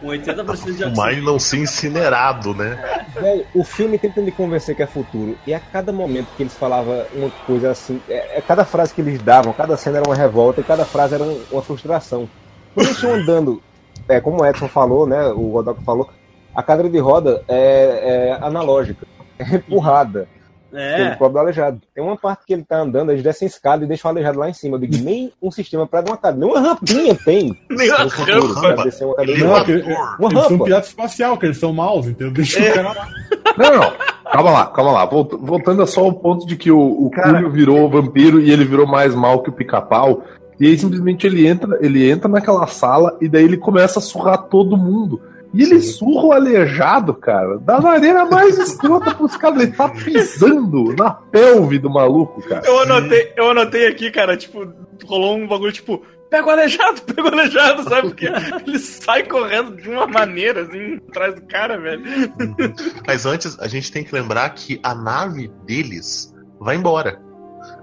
E: Com 80% de
D: Fumar e não ser incinerado, né?
F: Velho, o filme tenta me convencer que é futuro. E a cada momento que eles falavam uma coisa assim, é, é cada frase que eles davam, cada cena era uma revolta e cada frase era um- uma frustração. Quando eles estão andando, é, como o Edson falou, né? O Godok falou, a cadeira de roda é, é analógica, é empurrada.
E: É.
F: Pelo próprio aleijado. Tem uma parte que ele tá andando, eles descem a escada e deixam o aleijado lá em cima. Eu digo, nem um sistema pra dar uma cadeira, nem uma rampinha tem. [laughs]
D: Nem a
F: no futuro, pra
D: rampa.
F: descer uma cadeira
C: Não,
D: Elevador.
F: Uma
C: Eles são
F: rampa.
C: pirata espacial, que eles são maus, entendeu? Deixa o cara lá.
A: Não, não. Calma lá, calma lá. Volt- Voltando a só ao ponto de que o, o
G: Cara-
A: virou vampiro e ele virou mais mal que o pica-pau. E aí simplesmente ele entra, ele entra naquela sala e daí ele começa a surrar todo mundo. E ele surra o aleijado, cara, da maneira mais escrota pros caras. Ele tá [laughs] pisando na pelve do maluco, cara.
B: Eu anotei, eu anotei aqui, cara, tipo, rolou um bagulho tipo, pega o aleijado, [laughs] pega o aleijado, sabe? Porque ele sai correndo de uma maneira, assim, atrás do cara, velho.
D: Mas antes, a gente tem que lembrar que a nave deles vai embora.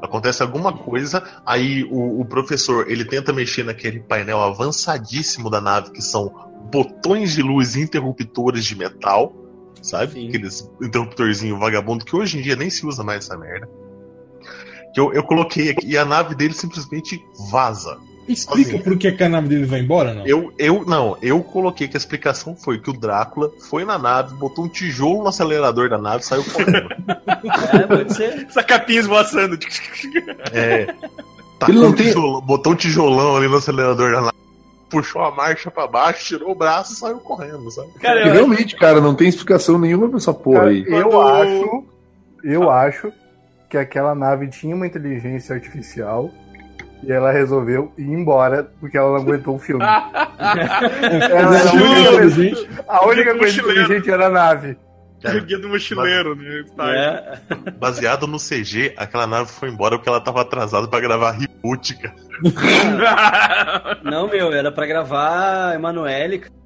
D: Acontece alguma coisa, aí o, o professor ele tenta mexer naquele painel avançadíssimo da nave, que são botões de luz interruptores de metal, sabe?
E: Sim.
D: Aqueles interruptorzinho vagabundo que hoje em dia nem se usa mais essa merda. Que eu, eu coloquei aqui e a nave dele simplesmente vaza.
C: Explica por que, que a nave deles vai embora, não?
D: Eu, eu, não, eu coloquei que a explicação foi que o Drácula foi na nave, botou um tijolo no acelerador da nave e saiu correndo.
E: É, pode ser. [laughs]
B: Essa capinha esvoaçando.
D: É.
A: Ele
D: Tacou
A: não
D: um
A: tem-
D: tijolão, botou um tijolão ali no acelerador da nave, puxou a marcha pra baixo, tirou o braço e saiu correndo, sabe?
B: Cara, eu,
A: realmente, cara, não tem explicação nenhuma pra essa porra
G: Cara,
A: aí.
G: eu
B: Quando-
G: acho, eu acho que aquela nave tinha uma inteligência artificial e ela resolveu ir embora porque ela não aguentou o filme. [laughs] ela era a única,
C: Inteligente.
G: a única coisa inteligente era a nave.
B: O [laughs] guia do mochileiro, né? Tá.
E: É. [laughs]
D: Baseado no CG, aquela nave foi embora porque ela tava atrasada pra gravar reboot, cara. [laughs]
E: Não, meu, era pra gravar Emanuele. cara.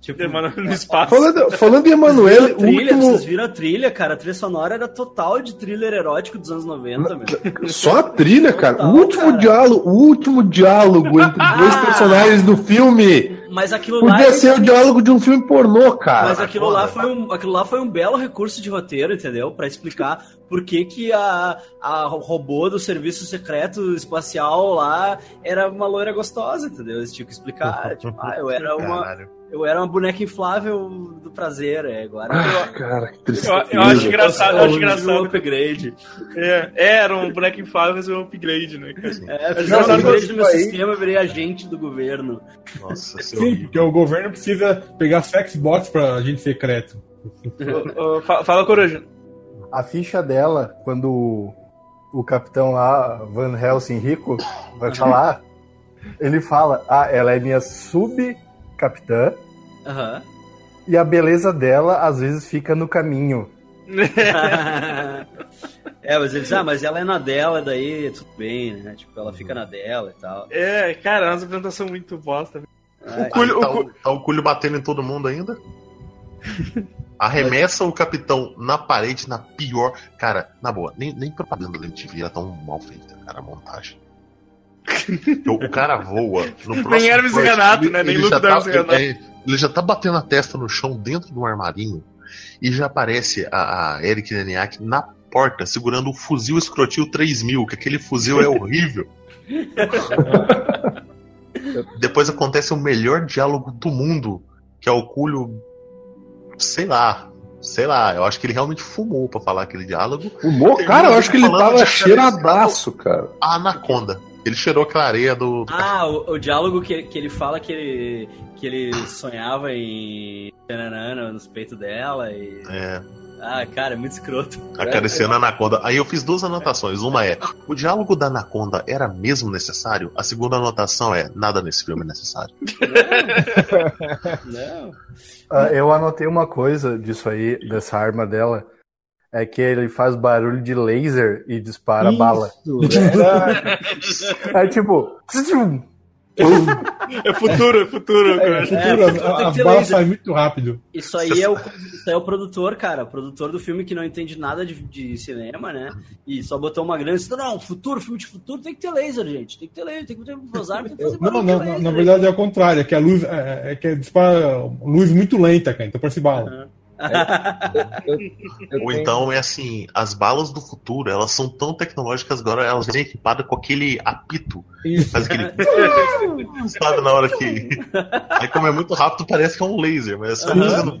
E: Tipo,
B: Mano, no espaço.
A: Falando, falando em Emanuele, o
E: trilha,
A: último.
E: vocês viram a trilha, cara? A trilha sonora era total de thriller erótico dos anos 90, meu.
A: Só a trilha, cara.
E: Total,
A: o último
E: cara.
A: diálogo, o último diálogo entre dois personagens do filme.
E: Mas aquilo lá.
A: Podia ser o diálogo de um filme pornô, cara.
E: Mas aquilo lá, foi um, aquilo lá foi um belo recurso de roteiro, entendeu? Pra explicar por que, que a, a robô do serviço secreto espacial lá era uma loira gostosa, entendeu? Eles tinham que explicar. [laughs] tipo, ah, eu era uma,
D: Caralho.
E: eu era uma boneca inflável do prazer. É, agora
A: Ah, cara, que tristeza.
B: Eu, eu acho engraçado, eu acho
E: um
B: engraçado.
E: upgrade.
B: É, era um boneco inflável, mas um upgrade, né, cara?
E: É, fiz um upgrade no meu
G: aí-
E: sistema, eu virei agente do governo.
D: Nossa, [laughs] seu
C: Sim, porque o governo precisa pegar sexbots pra agente secreto.
B: Ô, ô, fa- Fala, Coruja.
G: A ficha dela, quando o, o capitão lá, Van Helsing rico, vai falar, [laughs] ele fala, ah, ela é minha subcapitã
E: Aham.
G: e a beleza dela às vezes fica no caminho. [laughs]
E: é, mas eles, ah, mas ela é na dela, daí tudo bem, né? Tipo, ela fica na dela e tal.
B: É, cara, é uma apresentação muito bosta. O Cúlio-
D: Aí tá,
B: o
D: tá o Cúlio batendo em todo mundo ainda? [laughs] Arremessa o capitão na parede, na pior. Cara, na boa, nem, nem propaganda da MTV era tão mal feita, cara, a montagem. [laughs] o, o cara voa. No próximo
B: Nem Hermes Renato,
D: ele-
B: né? Nem
D: ele
B: do
D: tá,
B: Hermes Renato.
D: é, Ele já tá batendo a testa no chão dentro de um armarinho e já aparece a, a Eric Leniak na porta segurando o fuzil escrotil 3000, que aquele fuzil é [laughs] horrível. Depois acontece o melhor diálogo do mundo, que é o Cúlio. Sei lá. Sei lá, eu acho que ele realmente fumou pra falar aquele diálogo.
A: Fumou? Cara, eu acho que ele tava
D: de
A: cheiradaço, cara.
D: A Anaconda. Ele cheirou aquela areia do. do
E: Ah, o, o diálogo que, que ele fala que ele, que ele sonhava em nos peitos dela e.
D: É,
E: Ah, cara, é muito escroto.
D: acariciando a Anaconda. Aí eu fiz duas anotações. Uma é: o diálogo da Anaconda era mesmo necessário? A segunda anotação é: nada nesse filme é necessário.
E: Não. [laughs]
G: Ah, eu anotei uma coisa disso aí, dessa arma dela, é que ele faz barulho de laser e dispara bala.
F: Isso, verdade. [laughs]
G: É tipo.
B: É futuro, é futuro.
C: É, futuro,
E: É, futuro
C: as balas saem muito rápido.
E: Isso aí, é o, isso aí é o produtor, cara. O produtor do filme que não entende nada de, de cinema, né? E só botou uma grana e disse: Não, futuro, filme de futuro tem que ter laser, gente. Tem que ter laser, tem que ter vazar, tem que fazer
C: Não,
E: barulho
C: não, na,
E: laser,
C: na verdade é o contrário, é que a luz é, é que dispara luz muito lenta, cara, então parece bala.
F: Eu- eu
D: Ou
F: tenho-
D: então é assim, as balas do futuro, elas são tão tecnológicas agora, elas vêm equipadas com aquele apito.
F: Isso.
D: Faz aquele. [laughs] Sabe na hora que. [laughs] Aí como é muito rápido, parece que é um laser, mas é só fazendo.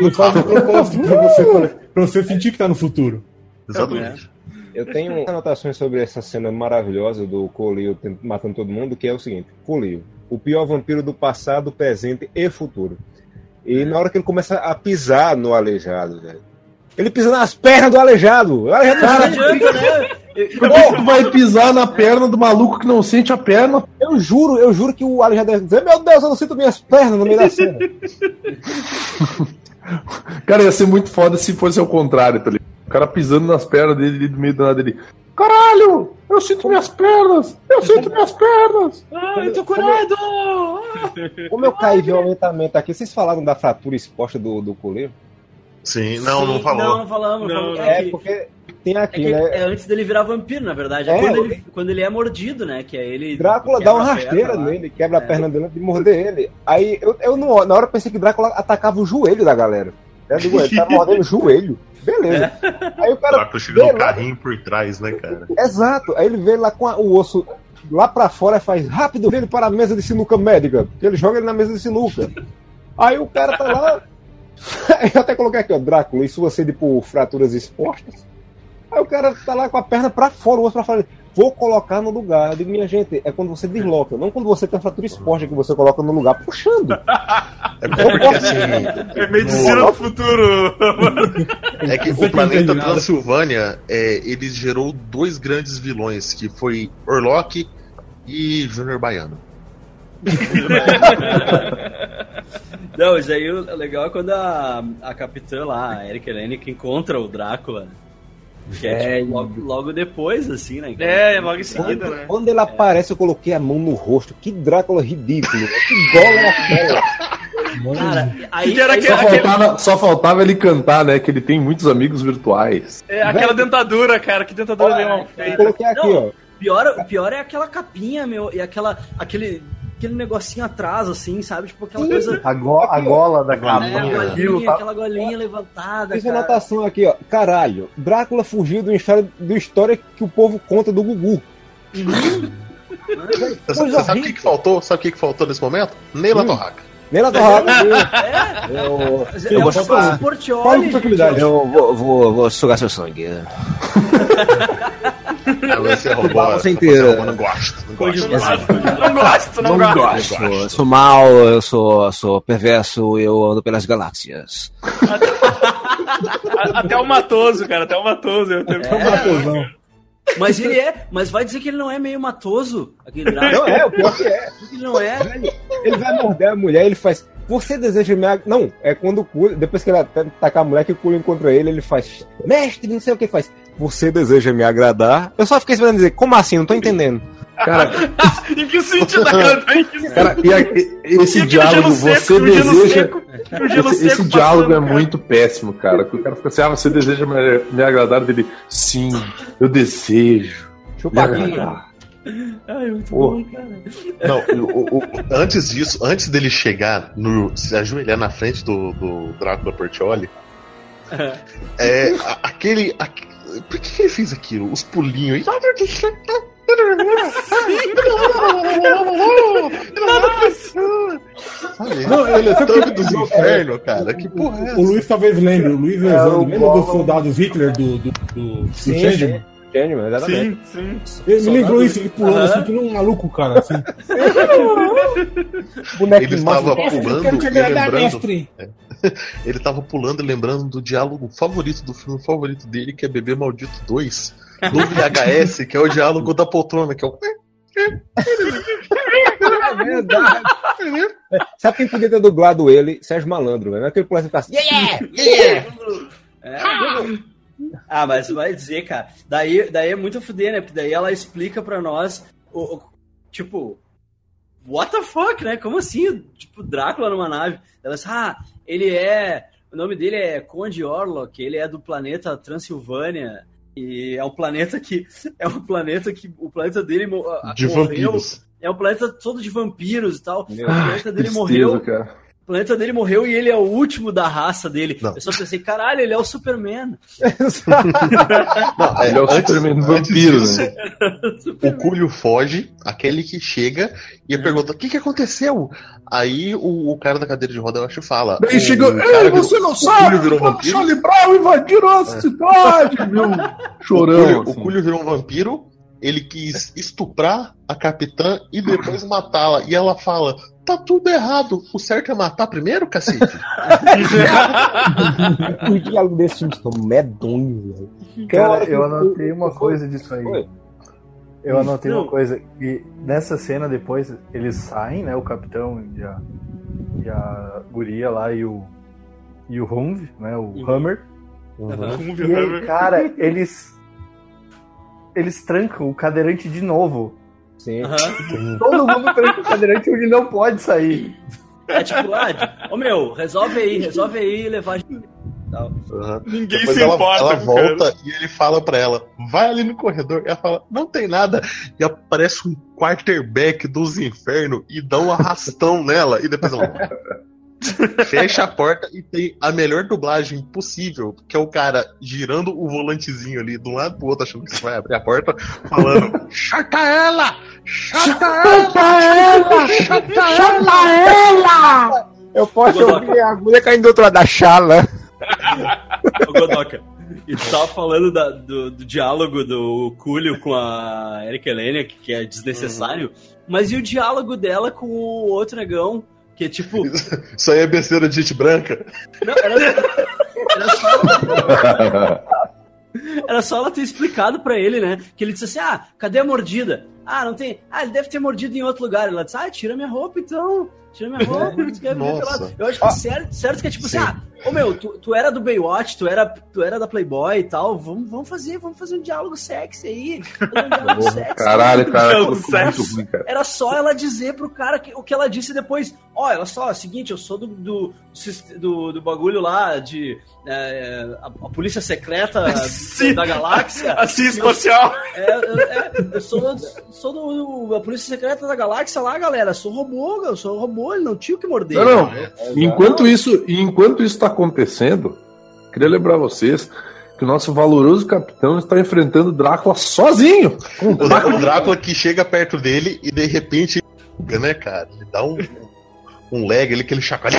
C: Não faz de propósito pra você, [laughs] pra, você sentir que tá no futuro.
D: Exatamente.
F: Eu tenho anotações sobre essa cena maravilhosa do Colio matando todo mundo, que é o seguinte: Colio, o pior vampiro do passado, presente e futuro. E na hora que ele começa a pisar no aleijado, velho. Ele pisa nas pernas do aleijado. O aleijado
E: Não
F: não
E: adianta, né?
A: Que tu vai pisar na perna do maluco que não sente a perna?
F: Eu juro, eu juro que o aleijado deve dizer: Meu Deus, eu não sinto minhas pernas no meio da cena. [laughs]
A: Cara, ia ser muito foda se fosse ao contrário, tá ligado? O cara pisando nas pernas dele ali do meio do nada ele. Caralho! Eu sinto minhas pernas! Eu sinto [laughs] minhas pernas!
B: Ah, eu tô curado!
F: Como eu caí violentamente aqui, vocês falaram da fratura exposta do, do coleiro?
D: Sim, não, não
E: Sim,
D: falou.
E: Não, não falamos.
B: Não,
E: falamos.
B: não.
E: É,
F: É,
E: que,
F: porque tem
E: é,
F: aqui,
E: que
F: né?
E: é antes dele virar vampiro, na verdade. É,
F: É,
E: quando, ele, quando ele é mordido, né? Que é ele.
F: Drácula dá uma rasteira
E: lá.
F: nele, quebra a
E: É.
F: perna dele de morder ele. Aí eu, eu não- na hora eu pensei que Drácula atacava o joelho da galera. Eu digo, ele tá mordendo o joelho. Beleza. Aí o
D: O
F: cara.
D: Drácula chega no carrinho por trás, né, cara?
F: Exato. Aí ele vê lá com a- o osso lá pra fora e faz rápido ele para a mesa de sinuca médica. Porque ele joga ele na mesa de sinuca. Aí o cara tá lá. [laughs] Eu até coloquei aqui, ó, Drácula, isso você tipo fraturas expostas. Aí o cara tá lá com a perna pra fora, o osso pra fora. Vou colocar no lugar. Eu digo, minha gente, é quando você desloca, não quando você tem a fratura exposta que você coloca no lugar puxando.
D: É porque assim.
B: É medicina
D: no-
B: do futuro!
D: É que o
C: que
D: planeta. Transilvânia, é, ele gerou dois grandes vilões, que foi Orlok e Júnior Baiano. [laughs]
E: Não, isso aí o legal é quando a, a capitã lá, a Erika Helenic, encontra o Drácula. Que é, tipo, logo, logo depois, assim, né?
B: É, logo em seguida,
F: Quando,
B: né?
F: quando ele aparece, eu coloquei a mão no rosto. Que Drácula ridículo. Que gola é aquela? [laughs]
E: Cara, aí,
B: Que era
E: aí
A: Só
B: aquele-
A: faltava, só faltava ele cantar, né? Que ele tem muitos amigos virtuais.
B: É aquela dentadura, cara. Que dentadura bem mal
F: Eu
B: feita.
F: coloquei aqui,
E: Não.
F: ó.
E: pior, o pior é aquela capinha, meu, e aquela, aquele, aquele negocinho atrás, assim, sabe? Tipo aquela coisa.
G: A, go a gola da
E: É, a
G: capinha.
E: golinha,
G: Aquilo tá...
E: aquela golinha levantada.
F: Fiz
E: cara.
F: anotação aqui, ó. Caralho, Drácula fugiu de uma história, de uma história que o povo conta do Gugu.
D: Você,
F: Coisa
D: você sabe o que, que faltou? Sabe o que, que faltou nesse momento? Neila
F: Hum.
D: Torraca.
F: Nela torrada.
E: É,
F: eu...
H: Eu
E: é
H: vou
E: o
H: falar.
E: Portioli,
F: Fala com
E: gente.
F: tranquilidade.
H: Eu vou, vou, vou sugar seu sangue. [laughs]
D: Aí você roubou.
H: Balança
D: você
H: inteira.
D: roubou, Não gosto. Não gosto.
B: Não gosto, não, gosto.
H: Eu sou, mal, eu sou, sou perverso, eu ando pelas galáxias.
B: A- [laughs] Até o Matoso, cara. Até o Matoso. Eu tenho...
C: Matosão.
E: Mas ele é, mas vai dizer que ele não é meio matoso, aquele.
F: Não é, o pior que é.
E: Ele não é.
F: Ele vai morder a mulher, ele faz. Você deseja me. Não, é quando o depois que ele ataca a mulher, que o Culo encontra ele, ele faz. Mestre, não sei o que faz. Você deseja me agradar? Eu só fiquei esperando dizer, como assim? Não tô entendendo.
A: Cara, [laughs]
B: Em que sentido, cara? Em que sentido?
A: cara e a- e- esse
B: E aquele
A: diálogo,
B: seco,
A: você deseja.
B: seco,
A: Esse, esse diálogo
B: passando,
A: é
B: cara.
A: muito péssimo, cara. Que o cara fica assim, ah, você deseja me, me agradar dele? Sim, eu desejo. Me
F: Chupaquinho.
A: agradar.
E: Ai, muito
A: Pô.
E: bom, cara.
D: Não, o- o- antes disso, antes dele chegar, no, se ajoelhar na frente do, do Drácula Portioli, é a- aquele. Por que, que ele fez aquilo? Os pulinhos. Sabe?
C: Não, ele é
D: Tanque
C: sempre
D: dos infernos, cara. Que porra é
C: O
D: essa?
C: Luiz talvez lembre, o Luiz
G: É,
C: lembra
G: Gollum.
C: dos soldados Hitler do, do, do, do
F: Sim,
C: Changeman?
F: Sim. Changeman, exatamente.
B: Sim, sim.
C: Ele me lembrou isso, ele pulando
E: Aham.
C: assim, que nem um maluco, cara, assim. [laughs]
F: Boneco
D: Ele estava pulando e lembrando.
C: mestre. [laughs]
D: Ele tava pulando e lembrando do diálogo favorito do filme favorito dele, que é Bebê Maldito 2. Do VHS, que é o diálogo da poltrona, que é o.
F: É verdade. Sabe quem podia ter dublado ele? Sérgio Malandro, velho. Não é aquele pulando e ficar assim, yeah, yeah, yeah. [laughs]
E: É. Ah, mas vai dizer, cara. Daí, daí é muito fuder, né? Porque daí ela explica pra nós, o, o- tipo, what the fuck, né? Como assim? Tipo, Drácula numa nave. Ela disse, ah, ele é. O nome dele é Conde Orlok, ele é do planeta Transilvânia. E é um planeta que. É um planeta que. O planeta dele
D: de morreu. Vampiros.
E: É um planeta todo de vampiros e tal.
A: Meu o planeta dele tristeza, morreu. Cara.
E: O planeta dele morreu e ele é o último da raça dele. Não. Eu só pensei, caralho, ele é o Superman. [laughs]
A: Não, é, ele é o antes, Superman vampiro, né?
D: o Cúlio foge, aquele que chega e pergunta: o que, que aconteceu? Aí o, o, cara da cadeira de roda, eu acho, fala.
A: Daí
D: o,
A: chegou, ei, você não sabe, virou vampiro? Charlie Brown invadiram a é. cidade, viu? Chorando. [laughs]
D: O Cúlio, assim. o Cúlio virou um vampiro, ele quis estuprar a capitã e depois matá-la. E ela fala: tá tudo errado. O certo é matar primeiro, cacete? [laughs]
F: o diálogo desse filme estão medonho,
G: velho. Cara, eu anotei uma coisa disso aí. Eu anotei uma coisa, que nessa cena depois eles saem, né? O capitão e a, e a guria lá e o, e o Humv, né? O uhum. Hammer. Uhum. E aí, cara, eles eles trancam o cadeirante de novo.
F: Sim.
G: Uhum. Todo mundo tranca o cadeirante onde não pode sair.
E: É tipo, ah, ô meu, resolve aí, resolve aí levar.
D: Uhum. Ninguém Depois se ela, importa. Ela volta cara. e ele fala pra ela: vai ali no corredor. E ela fala: não tem nada. E aparece um quarterback dos infernos e dá um arrastão [laughs] nela. E depois ela. Fecha a porta e tem a melhor dublagem possível, que é o cara girando o volantezinho ali de um lado pro outro, achando que você vai abrir a porta, falando: Chata ela! Chata ela!
F: Chata ela! Eu posso ouvir a agulha caindo do outro lado da chala.
E: Ô, Godoka, e tu tava falando da, do, do, diálogo do Cúlio com a Erika Helena, que, que é desnecessário, uhum. mas e o diálogo dela com o outro negão? Que tipo. [laughs]
D: Isso aí é besteira de gente branca? Não, era, era
E: só. Era só ela ter explicado para ele, né? Que ele disse assim: ah, cadê a mordida? Ah, não tem. Ah, ele deve ter mordido em outro lugar. Ela disse: ah, tira minha roupa então. Tira minha roupa, tu quer ver pelado. Eu acho que ah, certo, certo que é tipo Sim. assim, ah, ô meu, tu, tu era do Baywatch, tu era, tu era da Playboy e tal, vamos, vamos fazer, vamos fazer um diálogo sexy aí. Um diálogo
A: sexy, Caralho, cara, ruim,
E: cara, Era só ela dizer pro cara que, o que ela disse depois. Ó, oh, ela só, é o seguinte, eu sou do, do, do, do bagulho lá de é, a, a, polícia secreta [laughs] da galáxia.
B: Assim, espacial.
E: É, é, eu sou, sou do, do, a polícia secreta da galáxia lá, galera. Sou robô, eu sou robô ele não tinha o que morder.
A: Não, não. É, enquanto isso, enquanto isso está acontecendo, queria lembrar vocês que o nosso valoroso capitão está enfrentando Drácula sozinho.
D: O Drácula, o Drácula que chega perto dele e de repente, né, cara? Ele dá um, um lag ali que ele chacoalha.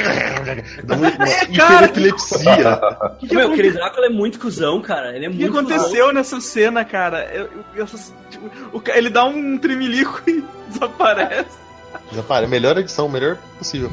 D: Dá uma, uma [laughs] é, hiperepilepsia.
E: Que que [laughs] Meu, aquele Drácula é muito cuzão, cara. Ele é muito
B: O que aconteceu cuzão. nessa cena, cara? Eu, eu, eu, tipo, ele dá um tremelico [laughs] e desaparece.
D: Já para, melhor edição, melhor possível.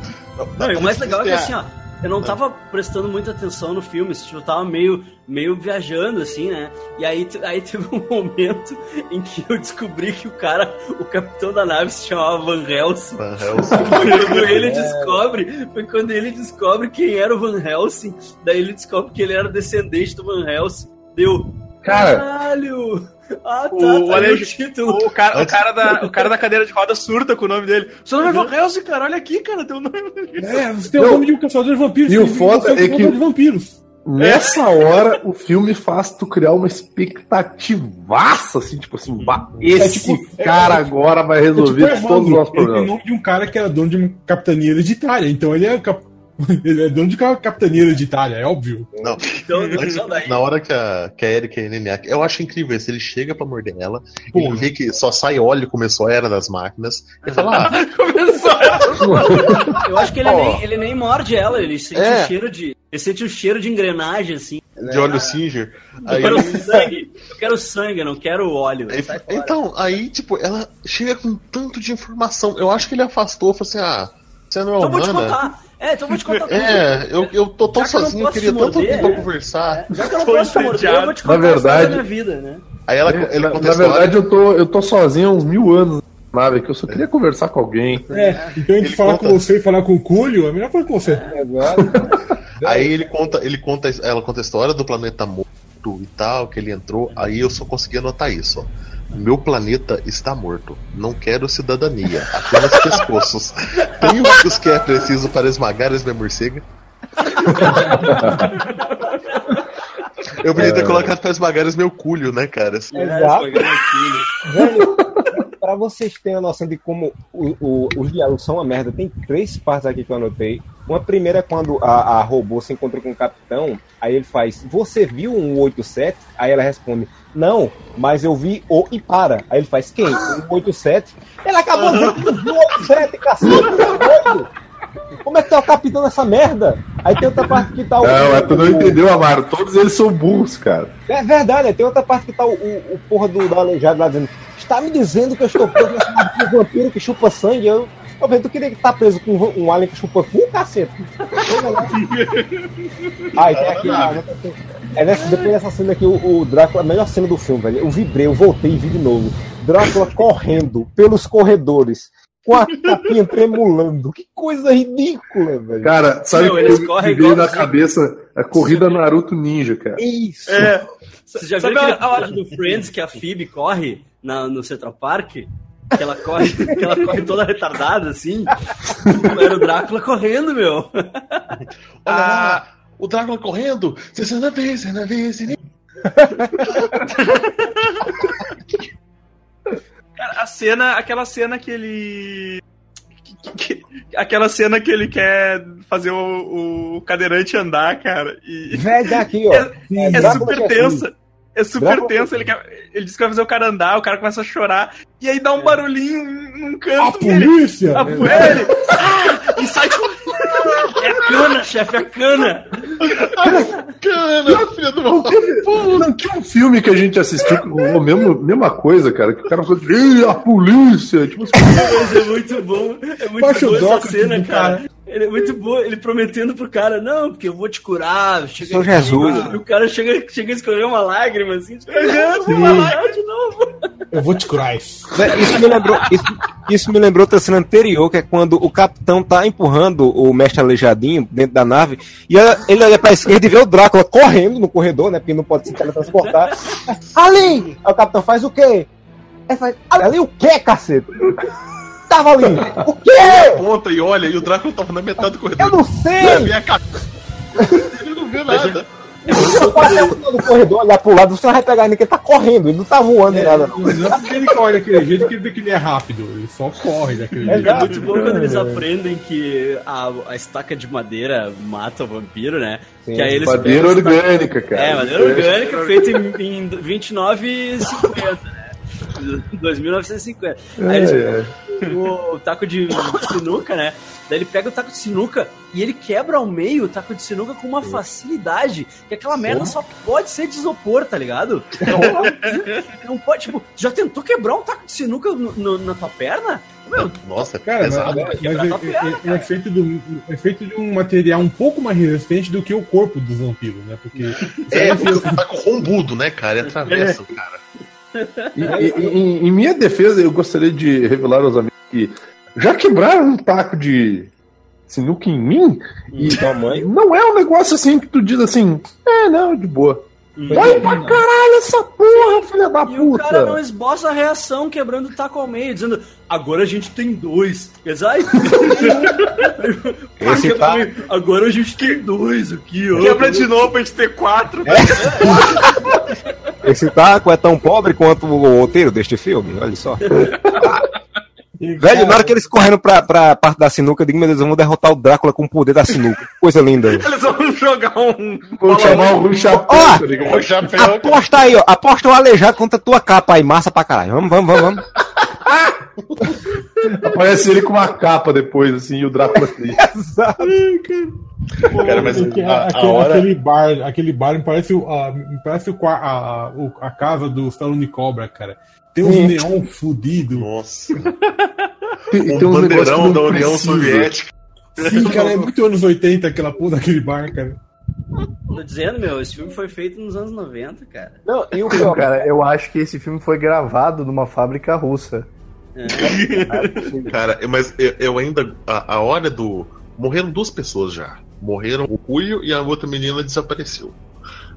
E: Não, o mais legal é que assim, ó, eu não tava prestando muita atenção no filme, tipo, eu tava meio, meio viajando, assim, né? E aí, aí teve um [laughs] momento em que eu descobri que o cara, o capitão da nave se chamava Van Helsing. Van [laughs] Helsing. Foi quando ele [laughs] descobre, foi quando ele descobre quem era o Van Helsing, daí ele descobre que ele era descendente do Van Helsing. Deu,
A: Cara,
E: caralho! Ah, tá,
B: o, tá o, título. O, cara, o, cara da, o cara da cadeira de roda surta com o nome dele. Seu nome é Van Helsing, cara, olha aqui, cara, teu nome.
C: É, você tem o nome de um caçador de vampiros.
A: E o foda é que.
C: De vampiros.
A: Nessa hora, o filme faz tu criar uma expectativaça, assim, tipo assim, esse é, tipo, cara é, agora vai resolver é, tipo, todos os nossos problemas.
C: Ele tem o nome de um cara que era dono de uma capitania hereditária, então ele é cap [laughs] Ele é dono de capitania hereditária, é óbvio.
D: Não. Então, antes, na hora que a, que a Erika é eu acho incrível isso. Ele chega pra morder ela, Pô. ele vê que só sai óleo, começou a era das máquinas, e fala: [laughs] Ah, começou a era das [laughs]
E: máquinas. Eu acho que ele, nem, ele nem morde ela, ele sente é. o cheiro de. Ele sente o cheiro de engrenagem, assim.
D: De óleo Singer.
E: Eu aí... quero sangue. Eu quero sangue, não quero óleo.
D: Aí, então, aí, tipo, ela chega com tanto de informação. Eu acho que ele afastou, falou assim: ah, você não é então humana. Vou te contar.
E: É, então vou te contar [laughs] tudo.
D: É, eu, eu tô tão sozinho, eu queria tanto tempo pra conversar.
E: É, já que eu não posso te morder, eu vou te
A: contar na verdade, a
E: minha vida, né?
D: Aí ela, ele
A: na, na verdade, eu tô, eu tô sozinho há uns mil anos nave que eu só queria é. conversar com alguém.
C: É, então entre falar conta... com você e falar com o Cúlio, é melhor falar com você. É, [laughs]
D: aí ele conta, ele conta, ela conta a história do planeta morto e tal, que ele entrou, aí eu só consegui anotar isso, ó. Meu planeta está morto. Não quero cidadania, apenas pescoços. [laughs] Tem os que é preciso para esmagar as minha morcega? Eu podia ter colocado para esmagar os meu culho, né, cara?
F: Exato. Velho, pra vocês terem a noção de como o- o- os diálogos são uma merda, tem três partes aqui que eu anotei. Uma primeira é quando a, a robô se encontra com o capitão, aí ele faz, você viu um 87? Aí ela responde, não, mas eu vi o e para. Aí ele faz, quem? Um 87? Ele acabou de dizer que viu o 87, cacete, tá? Como é que tá o capitão dessa merda? Aí tem outra parte que tá o.
A: Não, é tu não entendeu, Amaro. Todos eles são burros, cara.
F: é verdade, tem outra parte que tá o, o, o porra do, do aleijado lá dizendo: Está me dizendo que eu estou preso nessa de um vampiro que chupa sangue? Eu, eu falei, tu queria estar preso com um, alien que chupa cu, cacete? Ai, [laughs] tem aqui, ah, é nessa, depois dessa cena aqui, o, o Drácula, a melhor cena do filme, velho. Eu vibrei, eu voltei e vi de novo. Drácula correndo pelos corredores, com a capinha tremulando. Que coisa ridícula, velho.
A: Cara, sabe
E: Meu,
A: que
E: eles correm
A: veio na
E: igualzinho.
A: cabeça? A corrida Naruto Ninja, cara.
F: Isso.
B: É.
E: Você já
B: Sabe
E: viu aquele
B: a- a hora-
E: do Friends que a Phoebe corre na, no Central Park? Que ela corre, [laughs] que ela corre toda retardada, assim? Era o Drácula correndo, meu.
D: Ah, o Drácula correndo! Sessenta vezes, sessenta vezes.
B: Cara, a cena, aquela cena que ele. que- que- aquela cena que ele quer fazer o, o cadeirante andar, cara. E
F: Velho, aqui, ó. [laughs]
B: é, é super tensa. É super
F: Drácula
B: tenso. Ele, quer, ele diz que vai fazer o cara andar, o cara começa a chorar. E aí dá um barulhinho num
C: A
B: canto. e ele,
C: polícia!
B: a, ele, [laughs] ah, e sai correndo.
E: É cana, chefe, é cana.
D: Cana, filha do meu.
A: Não tinha um filme que a gente assistiu rolou mesmo, mesma coisa, cara. Que o cara falou, Ih, a polícia! Tipo assim,
E: Mas é muito bom. É muito
C: Baixa
E: boa essa cena,
C: do
E: cara.
C: cara.
E: Ele é muito bom, ele prometendo pro cara, não, porque eu vou te curar. Chega
H: Sou
E: aqui,
H: Jesus.
E: E o cara chega, chega a escorrer uma lágrima, assim, escorrendo uma lágrima de novo.
C: Eu vou te curar isso.
F: Véi, Isso me lembrou, isso, isso me lembrou outra cena anterior, que é quando o capitão tá empurrando o mestre aleijadinho dentro da nave, e ele olha pra esquerda e vê o Drácula correndo no corredor, né? Porque não pode se teletransportar. Ali! Aí o capitão faz o quê? Aí faz, ali o quê, cacete? Tava ali! O quê?
D: Ponta e olha, e o Drácula tava na metade do corredor.
F: Eu não sei!
D: Ele não viu nada.
F: Se eu passar no final do corredor, olhar pro lado, você não vai pegar ele, que ele tá correndo, ele não tá voando nem nada. não.
C: Não é porque ele corre daquele jeito que ele, que ele é rápido. Ele só corre daquele
F: É
C: jeito.
E: É muito bom quando eles aprendem que a, a estaca de madeira mata o vampiro, né?
F: Sim.
E: que aí eles
A: madeira orgânica, cara.
E: É, madeira orgânica feita em, em 29,50, né? [laughs] 2.950. Aí eles
A: É,
E: pegam o taco de sinuca, né? Daí ele pega o taco de sinuca e ele quebra ao meio o taco de sinuca com uma facilidade que aquela merda só pode ser de isopor, tá ligado? Não pode, tipo, já tentou quebrar um taco de sinuca no- no- na tua perna? Meu,
D: Nossa,
C: Cara, mas,
D: pesado.
C: mas ele,
E: tua perna,
C: ele- ele é, feito do, é feito de um material um pouco mais resistente do que o corpo dos vampiros, né? Porque
D: É, porque o taco rombudo, né, cara? E atravessa, cara.
A: E, e- e- em minha defesa, eu gostaria de revelar aos amigos que já quebraram um taco de sinuca em mim e
F: Tua mãe.
A: não é um negócio assim que tu diz assim, é, não, de boa. Vai pra caralho essa porra, filha da
E: E o cara não
A: puta!
E: esboça a reação quebrando o taco ao meio, dizendo agora a gente tem dois. Exato? [laughs]
F: Esse tá-
E: Agora a gente tem dois aqui, ó.
B: Quebra de novo pra gente ter quatro. [laughs]
F: Esse taco é tão pobre quanto o roteiro deste filme, olha só. [laughs]
C: E,
F: Velho,
C: cara,
F: na hora que eles correram pra, pra parte da sinuca, eu digo, meu Deus, vamos derrotar o Drácula com o poder da sinuca. Que Coisa linda.
B: Eles vão jogar um.
A: Vou chamar o Rui Chapéu,
F: Ó!
D: O chapéu.
F: Aposta aí, ó. Aposta o aleijado contra a tua capa aí, massa pra caralho. Vamos, vamos, vamos, vamos. [laughs]
A: Aparece ele com uma capa depois, assim, e o Drácula triste. [laughs]
F: Exato.
D: Cara, mas
C: porque
D: a, a
C: aquele,
D: hora.
C: aquele bar, aquele bar me parece, o- a, me parece o, a, o- a casa do Stallone Cobra, cara. Tem uns
F: Sim.
C: neon fudido.
D: Nossa,
A: Tem,
D: um
A: tem
D: bandeirão da União
A: precisa.
D: Soviética.
C: Sim, cara, é muito anos 80 aquela porra daquele bar, cara.
E: Tô dizendo, meu, esse filme foi feito nos anos 90, cara.
F: Não, e o
G: cara, eu acho que esse filme foi gravado numa fábrica russa. [laughs]
D: Cara, mas eu, eu ainda. A, a hora do. Morreram duas pessoas já. Morreram o Cuyo e a outra menina desapareceu.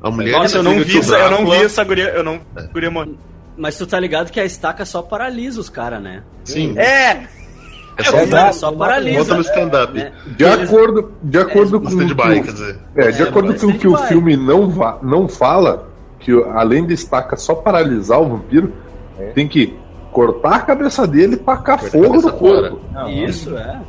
D: A mulher
B: Nossa, eu não vi essa, eu não vi essa guria. Eu não. Guria morreu.
E: Mas tu tá ligado que a estaca só paralisa os caras, né?
D: Sim.
B: É!
D: É só,
E: É, só paralisa.
D: Bota no stand-up.
E: né?
A: De acordo, de acordo
D: No
A: com
D: stand-by, quer dizer.
A: É, de
E: É,
A: acordo com o que o filme não, va- não fala, que além de estaca só paralisar o vampiro, tem que cortar a cabeça dele e tacar fogo no corpo.
E: Isso, é.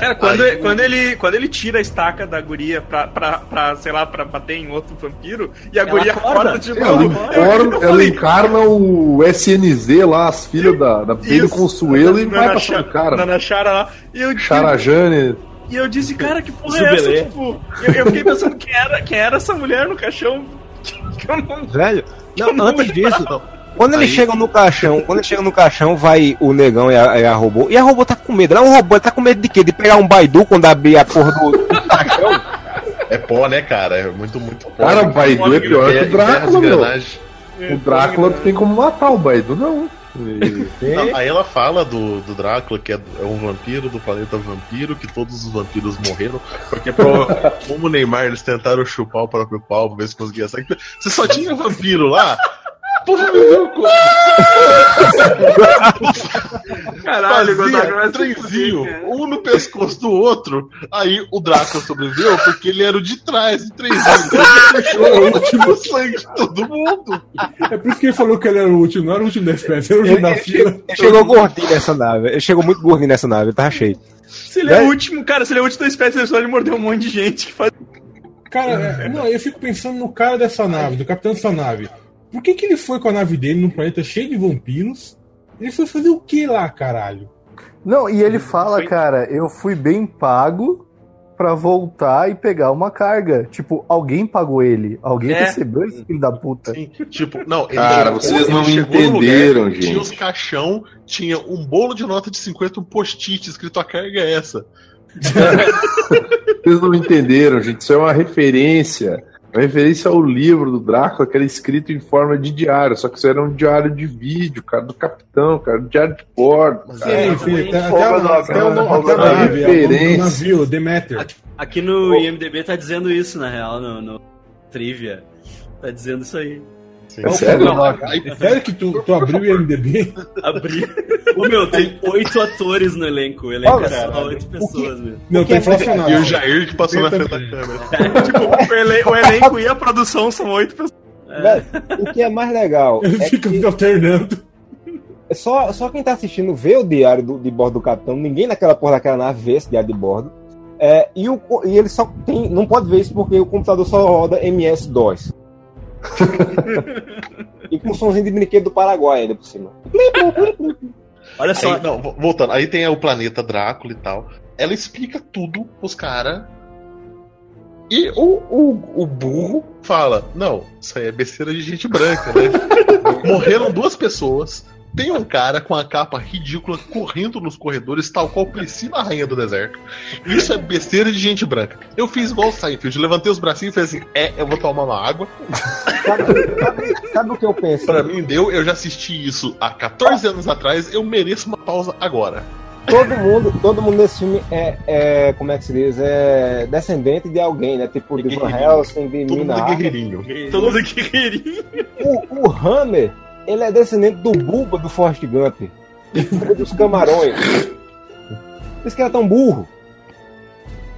B: Cara, quando,
D: Aí-
B: quando, ele, quando ele tira a estaca da guria pra, pra, pra, sei lá, pra bater em outro vampiro, e a
E: Ela
B: guria
E: acorda.
B: acorda de
A: Ela,
B: novo.
A: encorna-
B: eu
A: ela encarna o SNZ lá, as filhas da, da Pedro. Consuelo e vai pra cara.
B: na- na Chara lá. E eu,
A: Charajane.
B: e eu disse, cara, que porra é essa? Tipo, eu, eu fiquei pensando quem era, quem era essa mulher no caixão. [laughs] Que eu não.
H: Velho, não,
B: não
H: antes disso,
B: lembrava.
H: Quando eles
D: Aí-
H: chegam no caixão, quando eles chegam no caixão, vai o negão e a, e a robô. E a robô tá com medo. Ela é um robô, ele tá com medo de quê? De pegar um Baidu quando abrir a porra do, do caixão?
D: É pó, né, cara? É muito, muito pó.
A: Cara, o Baidu é pior que o Drácula, meu. O Drácula tu tem como matar o Baidu, não. [laughs]
D: Não, aí ela fala do, do Drácula, que é, é um vampiro do planeta vampiro, que todos os vampiros morreram, porque pro- como o Neymar eles tentaram chupar o próprio pau pra ver se conseguia sair. Você só tinha vampiro lá? Porra, meu Deus, [laughs]
B: Caralho,
D: fazia
B: se
D: trenzinho, um no pescoço do outro. Aí o Drácula sobreviveu porque ele era o de trás, de trenzinho. Ele puxou o sangue de todo mundo.
C: É por isso que ele falou que ele era o último, não era o último da espécie, era o último da fila.
H: chegou, ele chegou gordinho nessa nave. Ele chegou muito gordinho nessa nave, ele tava cheio.
B: Se ele é
H: Né?
B: o último, cara, se ele é o último da espécie, ele só ele mordeu um monte de gente que faz.
C: Cara, é, não, eu fico pensando no cara dessa nave, do capitão dessa nave. Por que, que ele foi com a nave dele num planeta cheio de vampiros? Ele foi fazer o que lá, caralho?
G: Não, e ele fala, cara, eu fui bem pago pra voltar e pegar uma carga. Tipo, alguém pagou ele. Alguém
B: É.
G: recebeu esse filho da puta.
D: Sim, tipo, não, ele
A: Cara,
D: chegou-
A: vocês não entenderam,
D: lugar, Tinha
A: gente.
D: os caixão, tinha um bolo de nota de 50, um post-it escrito a carga é essa. [laughs]
A: Vocês não entenderam, gente. Isso é uma referência. Referência ao livro do Drácula, que era escrito em forma de diário. Só que isso era um diário de vídeo, cara, do capitão, cara, um diário de bordo. cara.
C: Sim, sim, até, até, o nome- é o nome do
A: referência.
C: navio, Demeter.
E: Aqui no IMDB tá dizendo isso, na real, no, no Trivia. Tá dizendo isso aí.
D: Sim.
A: É sério?
C: É Sério que tu, tu abriu o IMDB?
E: Abri. Ô meu, tem oito atores no elenco. O elenco
F: Olha,
E: é só oito pessoas, meu.
C: Não, tá inflacionado.
D: e o Jair que passou na
C: Tem
D: frente da câmera. [laughs]
B: tipo, o, o elenco e a produção são oito pessoas.
F: Velho, o que é mais legal
C: Ele
F: é
C: fica
F: que
C: alternando.
F: só, só quem tá assistindo vê o diário do- de bordo do capitão, ninguém naquela porra daquela nave vê esse diário de bordo. É, e, o, e ele só tem. Não pode ver isso porque o computador só roda MS-DOS. E com um somzinho de brinquedo do Paraguai ainda por cima.
E: Olha só,
D: Aí, não, vo- voltando, aí tem o planeta Drácula e tal. Ela explica tudo pros caras. E o, o, o burro fala: Não, isso aí é besteira de gente branca, né? [laughs] Morreram duas pessoas. Tem um cara com a capa ridícula correndo nos corredores, tal qual Priscila, a rainha do deserto. Isso é besteira de gente branca. Eu fiz igual o Seinfeld, levantei os bracinhos e falei assim: É, eu vou tomar uma água.
F: Sabe, sabe- sabe o que eu penso?
D: Pra mim deu, eu já assisti isso há 14 anos atrás, eu mereço uma pausa agora.
F: Todo mundo, todo mundo nesse filme é, é, como é que se diz? É descendente de alguém, né? Tipo de Van. Helsing, de
D: Todo
F: Mina
D: mundo é guerreirinho.
B: Todo mundo guerreirinho.
F: O, o Hammer, ele é descendente do Bulba do Forrest Gump. Dos camarões. Por isso que era tão burro.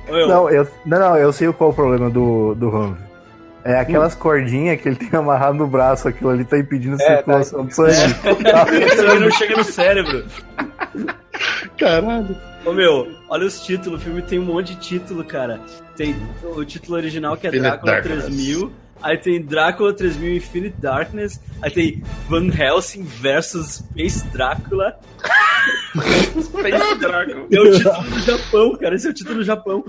E: ô, meu,
G: Não, eu, não, não, eu sei qual é o problema do, do Humvee. É aquelas cordinhas que ele tem amarrado no braço, aquilo ali tá impedindo a
F: É,
G: circulação do sangue. [laughs]
E: isso aí não chega no cérebro.
D: Caralho.
E: Ô meu, olha os títulos, o filme tem um monte de título, cara. Tem o título original que é Drácula
D: Darkness.
E: 3000, aí tem Drácula 3000 Infinite Darkness, aí tem Van Helsing versus Space Drácula.
B: Space Dragon.
E: É o título do Japão, cara, esse é o título do Japão.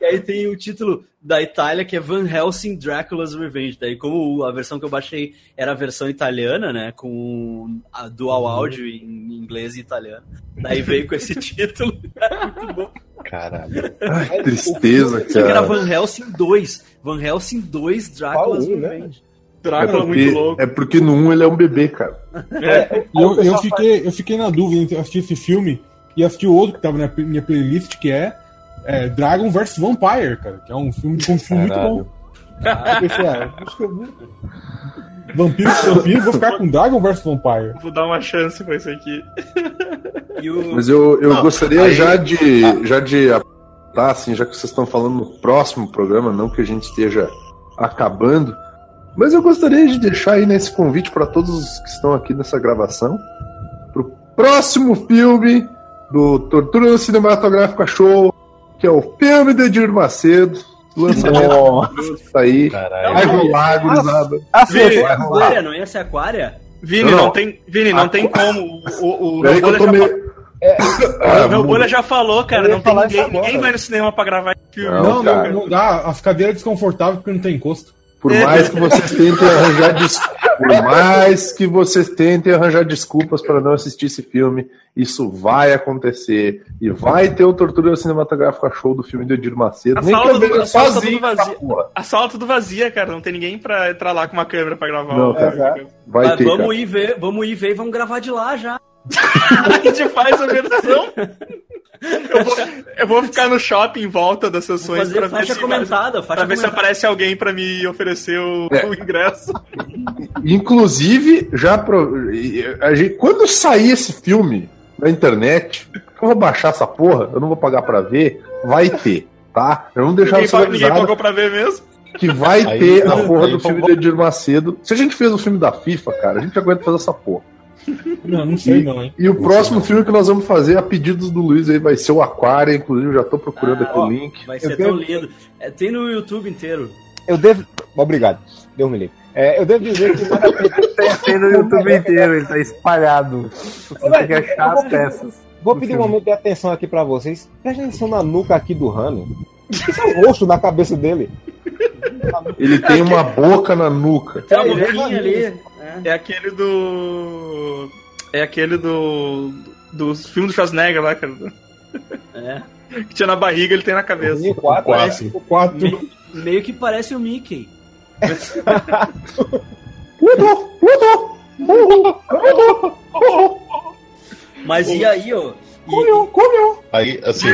E: E aí tem o título da Itália que é Van Helsing Dracula's Revenge. Daí como a versão que eu baixei era a versão italiana, né, com a dual áudio em inglês e italiano. Daí veio com esse [laughs] título. Muito bom.
D: Caralho.
A: Ai, tristeza,
E: Só que era
A: cara.
E: Van Helsing 2. Van Helsing 2 Drácula's
F: Qual um, né?
E: Revenge.
A: É
B: Drácula muito
A: porque,
B: louco.
A: é porque no 1 ele é um bebê, cara.
C: E eu, eu, fiquei, eu fiquei na dúvida entre assistir esse filme e assistir o outro que tava na minha playlist, que é, é Dragon vs Vampire, cara. Que é um filme de Kung Fu muito bom. Eu pensei, ah, acho que eu Vampiro com vampiro, vou ficar com Dragon vs Vampire.
B: Vou dar uma chance pra isso aqui.
E: o...
A: Mas eu, eu
D: Não,
A: gostaria
D: aí-
A: já de. Já de tá, assim, já que vocês estão falando no próximo programa, não que a gente esteja acabando. Mas eu gostaria de deixar aí nesse convite para todos os que estão aqui nessa gravação. Pro próximo filme do Tortura Cinematográfica Show, que é o filme de Edir Macedo. Lançamento tá aí. Vai rolar, gurizada.
E: Vini,
A: vai rolar.
E: Aquária, não ia ser Aquária?
B: Vini,
A: Não.
B: não, tem, Vini, não tem como. O, o, meu
A: meio.
B: fa- o meu bolha já falou, cara. Não tem ninguém, ninguém vai no cinema pra gravar esse filme.
A: Não,
C: Não, não, dá. As cadeiras desconfortáveis porque não tem encosto.
A: Por mais que vocês tentem arranjar des... por mais que vocês tentem arranjar desculpas para não assistir esse filme, isso vai acontecer e vai ter o Tortura Cinematográfica Show do filme do Edir Macedo.
B: A
A: Nem que
B: sala
A: eu
B: do- a sala tá
A: sozinho
B: vazia.
A: essa porra.
B: A sala tudo vazia, cara. Não tem ninguém pra entrar lá com uma câmera pra gravar.
A: Não,
B: o-
A: cara. Vai
E: Mas
A: ter,
E: vamos
A: cara.
E: ir ver, vamos ir ver e vamos gravar de lá já. [laughs]
B: a gente faz a versão. [laughs] Eu vou, eu vou ficar no shopping em volta das sessões pra ver,
E: faixa
B: se,
E: comentada,
B: pra ver se aparece alguém pra me oferecer o,
A: É.
B: o ingresso.
A: Inclusive, já pro... a gente... quando sair esse filme na internet, eu vou baixar essa porra, eu não vou pagar pra ver, vai ter, tá? Eu não deixar
B: Ninguém,
A: você
B: ninguém pagou pra ver mesmo.
A: que vai
D: Aí,
A: ter
D: não,
A: a porra
D: aí
A: do filme do Edir Macedo. Se a gente fez o filme da FIFA, cara, a gente aguenta fazer essa porra.
C: Não, não sei não, hein.
A: E o próximo filme que nós vamos fazer, a pedidos do Luiz, aí vai ser o Aquário, inclusive eu já tô procurando
E: Ah,
A: aqui o
E: ó.
A: link.
E: Vai ser
F: Eu
E: tão lindo. É, tem no YouTube inteiro.
F: Eu devo. Obrigado. Deus me livre. É, eu devo dizer que. [laughs]
G: Tem no YouTube [laughs] inteiro, ele tá espalhado. Você tem que achar as peças.
F: Vou pedir um momento de atenção aqui pra vocês. Presta atenção na nuca aqui do Rano. Isso é um rosto na cabeça dele.
A: Ele tem uma boca na nuca.
E: Tem uma
F: é
E: boquinha ali.
F: Maneiro.
E: É.
B: Aquele do. É aquele do. Dos filmes do Schwarzenegger lá, cara.
E: É. [laughs]
B: Que tinha na barriga, ele tem na cabeça.
F: Quatro,
E: Parece-
C: O 4.
E: Me- meio que parece o Mickey. [laughs] Mas e aí, ó? E,
D: Aí, assim,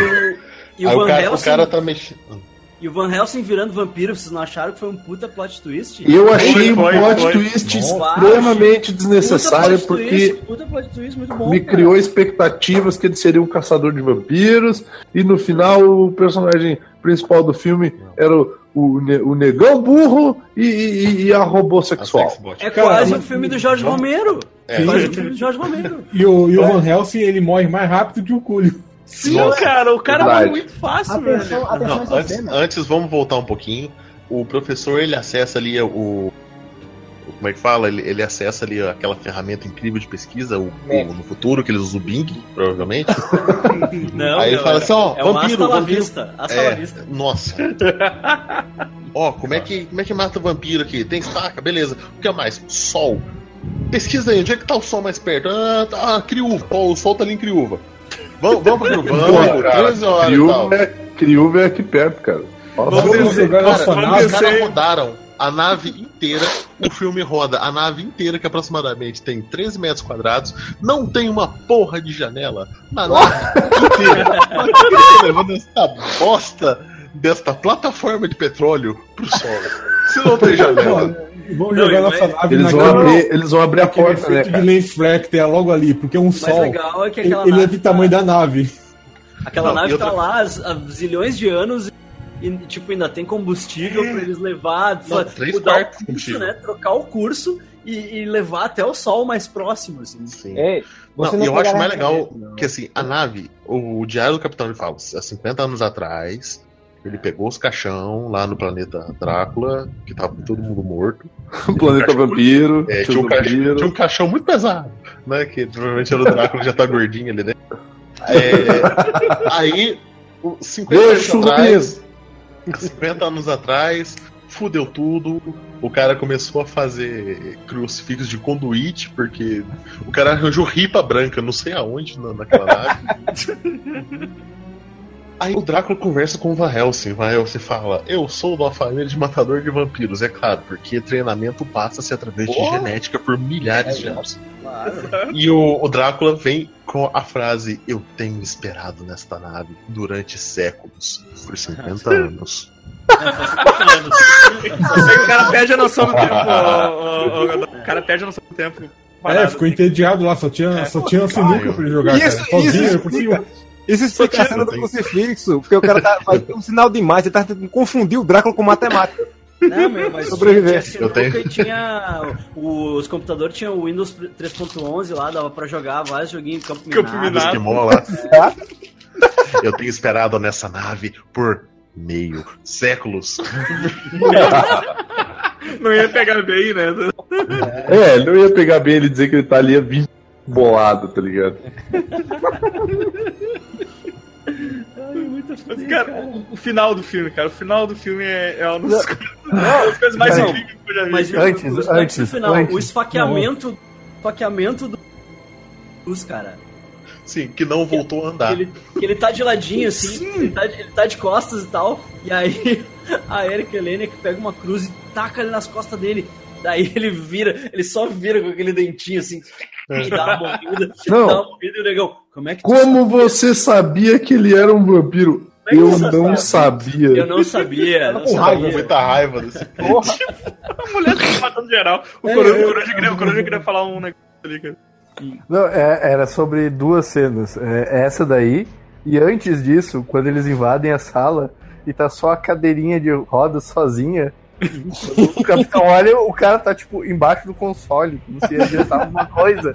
E: e o
D: aí
E: Van
D: o cara, o
E: Helsing,
D: cara tá mexendo.
E: E o Van Helsing virando vampiro, vocês não acharam que foi um puta plot twist?
A: Eu achei um
B: Foi,
A: plot
B: foi.
A: twist
E: Nossa.
A: extremamente desnecessário,
E: Puta plot
A: porque
E: twist, puta plot twist muito bom,
A: me
E: cara.
A: criou expectativas que ele seria um caçador de vampiros, e no final o personagem principal do filme era o, o, o negão burro e, e- e a robô sexual.
E: É quase o filme do Jorge Romero.
D: É,
E: quase o filme do Jorge Romero.
C: E o, e o Van Helsing, ele morre mais rápido que o Cúlio.
B: Sim,
D: Nossa,
B: cara, o cara
A: verdade.
B: foi muito fácil, velho.
F: Atenção, atenção
D: Não, antes,
F: cena.
D: antes, vamos voltar um pouquinho. O professor ele acessa ali o. o- Como é que fala? Ele, ele acessa ali aquela ferramenta incrível de pesquisa, o,
F: É.
D: o- no futuro, que eles usam o Bing, provavelmente.
E: Não, [laughs]
D: Aí ele fala
E: é-
D: assim: ó,
E: é um
D: vampiro,
E: la
D: vampiro.
E: vista.
D: É,
E: vista.
D: nossa. [laughs] Ó, como é, que, como é que mata vampiro aqui? Tem estaca, beleza. O que é mais? Sol. Pesquisa aí, onde é que tá o sol mais perto? Ah, tá, ah, Criúva. O sol tá ali em Criúva. Vamos, vamos Vamos,
A: cara,
D: 13 horas.
A: Criúva é, Criúva é aqui perto, cara. Nossa,
B: Vamos
C: Vamos
B: cara.
D: Os caras rodaram a nave inteira, o filme roda a nave inteira, que aproximadamente tem 13 metros quadrados, não tem uma porra de janela na nave inteira. Tá levando essa bosta desta plataforma de petróleo pro solo? Se não tem janela. [laughs]
E: Não,
C: jogar nossa nave
A: Eles vão,
C: naquele-
A: abrir, eles vão abrir a porta, né,
C: de
A: cara?
C: tem logo ali, porque um
E: O mais
C: sol.
E: legal é que
C: Ele
E: aquela
C: ele é
E: nave
C: do tamanho da nave.
E: Aquela
D: Não,
E: nave
D: outra-
E: tá lá há zilhões de anos e, tipo, ainda tem combustível pra eles levar,
D: Não, três
E: mudar o
D: de
E: curso, né? Trocar o curso e, e levar até o sol mais próximo, assim.
D: Sim.
F: É,
D: Não, e eu acho mais legal
F: referência,
D: que assim, a nave, o, o Diário do Capitão ele fala, há 50 anos atrás, ele pegou os caixão lá no planeta Drácula, que tava todo mundo morto. [laughs]
A: O planeta vampiro,
D: É, tinha, um caixão, tinha um caixão muito pesado, né? Que provavelmente era o Drácula já tá gordinho ali dentro. É, [laughs] aí, o- 50 anos
A: Deixa
D: atrás, 50 anos atrás, fudeu tudo. O cara começou a fazer crucifixos de conduíte, porque o cara arranjou ripa branca, não sei aonde, na, naquela nave. [laughs] Aí o Drácula conversa com o Van Helsing. O Van Helsing fala: Eu sou de uma família de matador de vampiros. É claro, porque treinamento passa-se através de genética por milhares de
F: É,
D: anos.
E: Claro.
D: E o, o Drácula vem com a frase: Eu tenho esperado nesta nave durante séculos, por 50 [laughs] anos.
B: É, faz 50 anos. o cara perde a noção do tempo. ó, ó, o cara perde a noção do tempo.
C: É,
B: Parado.
C: ficou entediado lá, só tinha,
B: É.
C: só tinha sinuca pra ele jogar.
H: Isso-
C: cara, sozinho,
H: isso
C: por cima.
H: Isso explica a cena do crucifixo, porque o cara tá, ter um sinal demais, ele tá tentando confundir o Drácula com matemática.
E: Não, meu, mas
H: Sobreviver. [laughs]
E: tinha, tinha
D: Eu tenho.
E: sinuca tinha. Os computadores tinham o Windows 3.11 lá, dava pra jogar vários joguinhos em campo minado.
B: Campo minado.
D: Esquimó lá. [laughs] Eu tenho esperado nessa nave por meio séculos. [laughs]
B: Não ia pegar bem, né?
A: É, ele não ia pegar bem ele dizer que ele tá ali a 20 bolado, tá ligado?
B: Mas, cara, o final do filme, cara, o final do filme é, é uma das coisas, mais
E: Não,
B: incríveis que eu já vi.
E: Mas
G: Antes,
E: o, o, antes,
G: antes,
E: do final,
G: antes.
E: o esfaqueamento, esfaqueamento do Cruz, cara.
D: Sim, que não voltou a andar.
E: Que ele, que ele tá de ladinho, assim, ele tá, de- ele tá de costas e tal, e aí [laughs] a Erika Helena que pega uma cruz e taca ali nas costas dele. Daí ele vira, ele só vira com aquele dentinho assim, e dá uma mordida, [laughs]
A: Não.
E: dá uma mordida e o negão, como é que
A: Como você sabia que ele era um vampiro?
E: É
A: Eu não
E: sabe?
A: sabia.
E: Eu não sabia, não
D: Com raiva, muita raiva desse [laughs]
B: A mulher tá matando geral. O
C: É,
B: Coruja,
C: eu-
B: Coruja queria, Coruja queria falar um negócio ali, cara.
G: Não, é- era sobre duas cenas. É, essa daí, e antes disso, quando eles invadem a sala e tá só a cadeirinha de rodas sozinha. O capitão olha, o cara tá tipo embaixo do console, como se ia adiantar alguma coisa.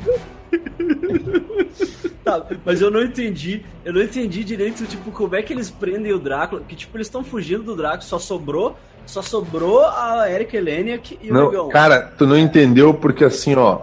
E: Tá, mas eu não entendi, eu não entendi direito, tipo, como é que eles prendem o Drácula, que tipo, eles estão fugindo do Drácula, só sobrou, só sobrou a Erika Heleniak e o
A: Não,
E: negão.
A: cara, tu não entendeu porque assim, ó.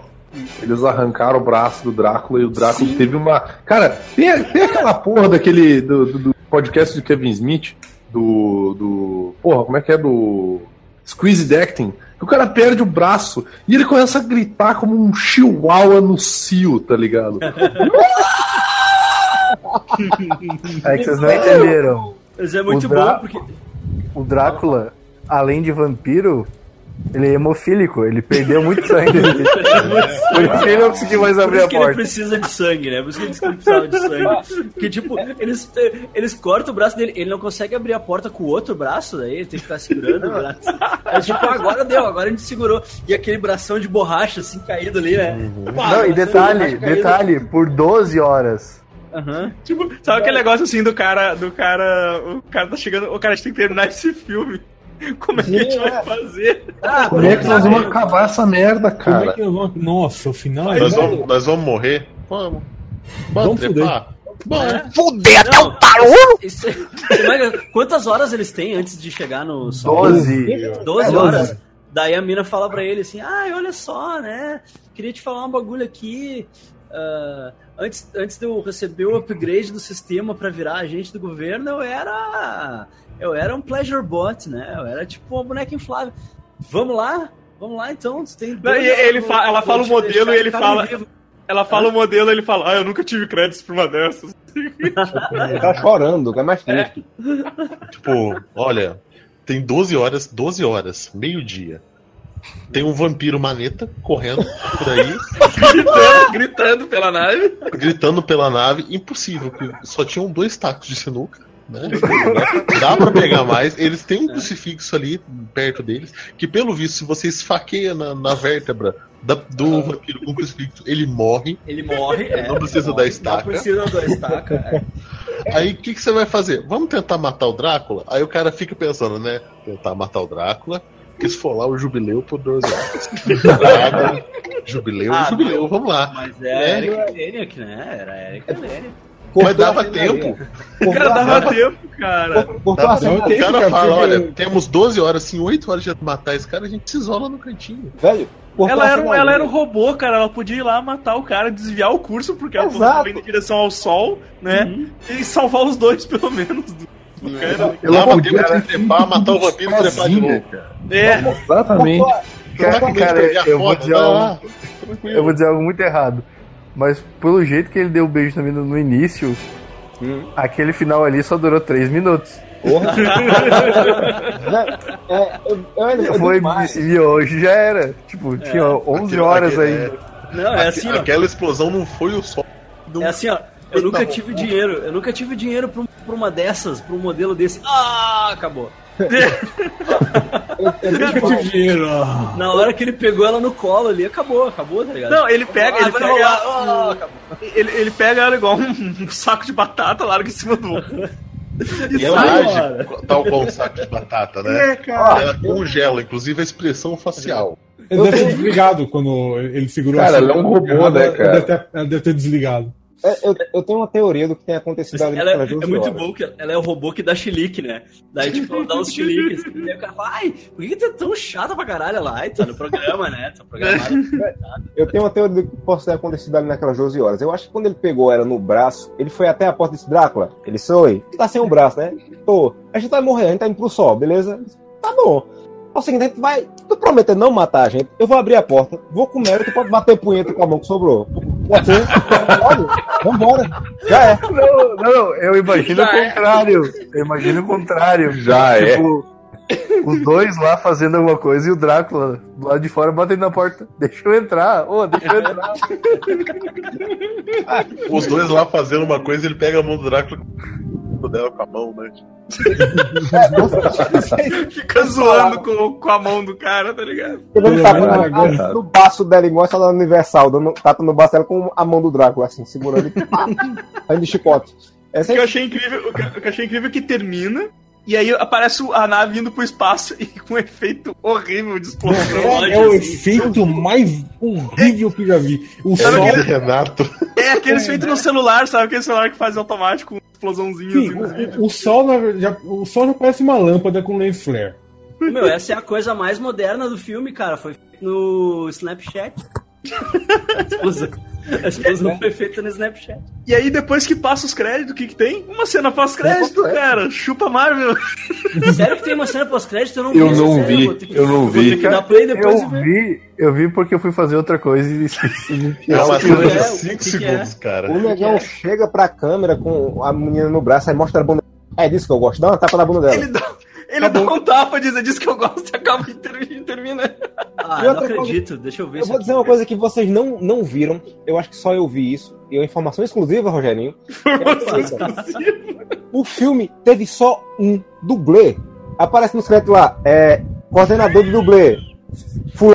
A: Eles arrancaram o braço do Drácula e o Drácula
E: Sim.
A: teve uma. Cara, tem, tem aquela porra daquele. Do, do- do podcast do Kevin Smith, do. do. Porra, como é que é? Do. Squeeze Acting. Que o cara perde o braço e ele começa a gritar como um chihuahua no cio, tá ligado?
G: É que vocês não entenderam.
E: Mas é muito
G: o
E: bom, porque
G: O Drácula, além de vampiro, ele é hemofílico, ele perdeu muito sangue. dele. [laughs] Por isso que ele não conseguiu mais
E: por
G: abrir
E: isso
G: a
E: que ele
G: porta.
E: precisa de sangue, né? Por isso que ele disse que ele precisava de sangue. Porque, tipo, eles, eles cortam o braço dele, ele não consegue abrir a porta com o outro braço, daí ele tem que ficar segurando o braço. Aí, tipo, agora deu, agora a gente segurou. E aquele bração de borracha, assim, caído ali, né? Pá,
G: Não, e
E: de
G: detalhe,
E: borracha caído.
G: detalhe, por 12 horas.
E: Aham.
B: Tipo, sabe aquele negócio assim do cara, do cara, o cara tá chegando, o cara a gente tem que terminar esse filme. [laughs] Como é que a gente vai fazer?
E: Ah,
A: Como é que nós vamos acabar essa merda,
C: Como é
A: cara?
C: que nós vamos... Nossa, o final é.
D: Nós vamos, nós vamos morrer? Vamos. Vamos
C: Vamos
D: trepar?
E: É.
H: Fuder até o!
E: Isso- é que- quantas horas eles têm antes de chegar no sol?
G: 12.
E: 12 horas. Daí a mina fala pra ele assim: ai, olha só, né? Queria te falar um bagulho aqui. Ah, antes, antes de eu receber o upgrade do sistema pra virar agente do governo, eu era. Eu era um pleasure bot, né? Eu era tipo uma boneca inflável. Vamos lá? Vamos lá então. tu Tem
B: Não, e ele fa- ela fala o modelo e ele fala-
E: vivo.
B: Ela fala o modelo, ele fala, ah, eu nunca tive créditos pra uma dessas.
H: Ele tá chorando, é mais triste. [laughs]
D: Tipo, olha, tem 12 horas, 12 horas, meio-dia. Tem um vampiro maneta correndo por aí, [laughs]
B: gritando, gritando pela nave.
D: gritando pela nave. Impossível, porque só tinham dois tacos de sinuca. Né? Dá pra pegar mais. Eles têm um crucifixo ali perto deles, que pelo visto, se você esfaqueia na, na vértebra da- do vampiro com o crucifixo, ele morre.
E: Ele morre. é,
D: Não precisa
E: morre,
D: da estaca.
E: Não precisa da estaca. é.
D: Aí o que, que você vai fazer? Vamos tentar matar o Drácula? Aí o cara fica pensando, né? Tentar matar o Drácula, for lá o jubileu por 12 horas. Drácula, jubileu,
E: Ah,
D: jubileu, vamos lá.
E: Mas é a
D: É.
E: Erika Heleniak, né? Era a Erika Heleniak.
D: Mas dava tempo.
B: O cara dava tempo, cara.
D: Dava tempo.
C: tem
D: O cara fala,
C: porque-
D: olha, temos 12 horas, assim, 8 horas de matar esse cara, a gente se isola no cantinho.
H: velho.
B: Ela era, um, ela era um robô, cara. Ela podia ir lá matar o cara, desviar o curso, porque ela
H: Exato.
B: tava indo em direção ao sol, né? E salvar os dois, [laughs] pelo menos.
D: Dava
A: podia
D: trepar, matar o vampiro e trepar de novo.
B: É,
A: Exatamente.
G: Cara, cara, eu vou dizer
D: vai
G: algo-. Eu vou dizer algo muito errado. Mas pelo jeito que ele deu o beijo na mina no início, aquele final ali só durou 3 minutos.
H: Porra. [laughs] É, eu, eu eu
G: Foi, e hoje já era. Tipo, tinha 11
D: Aquilo-
G: horas
D: aquele-
G: ainda.
E: Não, é assim.
D: Aquela explosão não foi o sol. Não-
E: É assim, ó. Eu
D: Eita,
E: nunca tive dinheiro. Eu nunca tive dinheiro pra, um- pra uma dessas, pra um modelo desse. Ah, acabou. [laughs]
C: Eu tive dinheiro.
E: Na hora que ele pegou ela no colo ali, acabou, acabou, tá ligado?
B: Não, ele pega,
E: Ah,
B: ele
E: vai
B: pega,
E: rolar. Ah, acabou.
B: ele, ele pega ela igual um, um saco de batata, larga em cima do ombro. [laughs]
D: E é
E: Sai,
D: mágico, tal qual um saco de batata, né?
B: É, cara.
D: Ela congela, inclusive a expressão facial.
C: Ele deve ter desligado quando ele segurou
A: Cara,
C: assim.
A: ela é um robô,
C: Ela
A: né, cara?
C: Deve ter, ela deve ter desligado.
F: É, Eu, eu tenho uma teoria do que tem acontecido ali
E: Ela é,
F: naquelas
E: é
F: 12
E: muito
F: horas.
E: bom que ela é o robô que dá chilique, né? Daí, tipo, ela dá uns chiliques. [laughs] E aí o cara fala, ai, por que, que tu é tão chata pra caralho? Ela, ai, tá no programa, né? Tá programado. [laughs]
F: Eu tenho uma teoria do que possa ter acontecido ali naquelas 12 horas. Eu acho que quando ele pegou ela no braço, ele foi até a porta e disse, Drácula, ele foi, você tá sem um braço, né? Tô. A gente vai morrer, a gente tá indo pro sol, beleza? Tá bom. É o seguinte, a gente vai. Tu prometeu não matar a gente? Eu vou abrir a porta, vou comer tu pode bater punheta com a mão que sobrou. Pode ser? Pode? Vambora. Já é.
G: Não, não, eu imagino o contrário. Eu imagino o contrário.
A: Já é.
G: tipo, os dois lá fazendo alguma coisa e o Drácula do lado de fora batendo na porta. Deixa eu entrar, ô, deixa eu entrar. [laughs]
D: Os dois lá fazendo uma coisa, ele pega a mão do Drácula dela com a mão, né? [laughs]
B: Fica zoando com, com a mão do cara, tá ligado?
F: Ele tá no, baço dela, igual essa da Universal, dando tapa no baço dela com a mão do Drácula, assim, segurando e pá, [laughs] aí de chicote. Essa
B: O que eu
F: é
B: achei incrível, o que o que eu achei incrível é que termina. E aí aparece a nave indo pro espaço [laughs] e com um efeito horrível de explosão.
C: É, é o efeito mais horrível que eu já vi. O
D: Era
C: sol.
D: aquele Renato.
B: É aquele feito no celular, sabe? Aquele celular que faz automático, com explosãozinha
C: Sim,
B: assim vídeos.
C: o, o sol, na verdade, já- o sol já parece uma lâmpada com lens flare.
E: Meu, essa é a coisa mais moderna do filme, cara. Foi feito no Snapchat. [laughs] Explosão, a explosão foi feita no Snapchat.
B: E aí, depois que passa os créditos, o que que tem? Uma cena pós-crédito, cara. Chupa Marvel.
E: Sério que tem uma cena pós-crédito? Eu não
A: Eu
E: vi.
A: não
E: sério,
A: vi,
E: que-
A: eu não vi.
G: Eu
E: e
G: vi, eu vi porque eu fui fazer outra coisa e esqueci
D: É de
E: é?
D: 5
E: O que que
D: segundos,
E: é?
D: cara.
F: O negão chega pra câmera com a menina no braço, aí mostra a bunda. É disso que eu gosto. Dá uma tapa na bunda dela.
B: Ele dá, ele dá um tapa, diz, é disso que eu gosto e acaba e ter- termina.
E: Ah,
F: E
E: não
F: outra coisa-
E: acredito. Deixa eu ver
F: Eu vou
E: aqui.
F: dizer uma coisa que vocês não, não viram. Eu acho que só eu vi isso. E é uma informação exclusiva, Rogerinho. [laughs] O filme teve só um dublê. Aparece no crédito lá, é coordenador de dublê.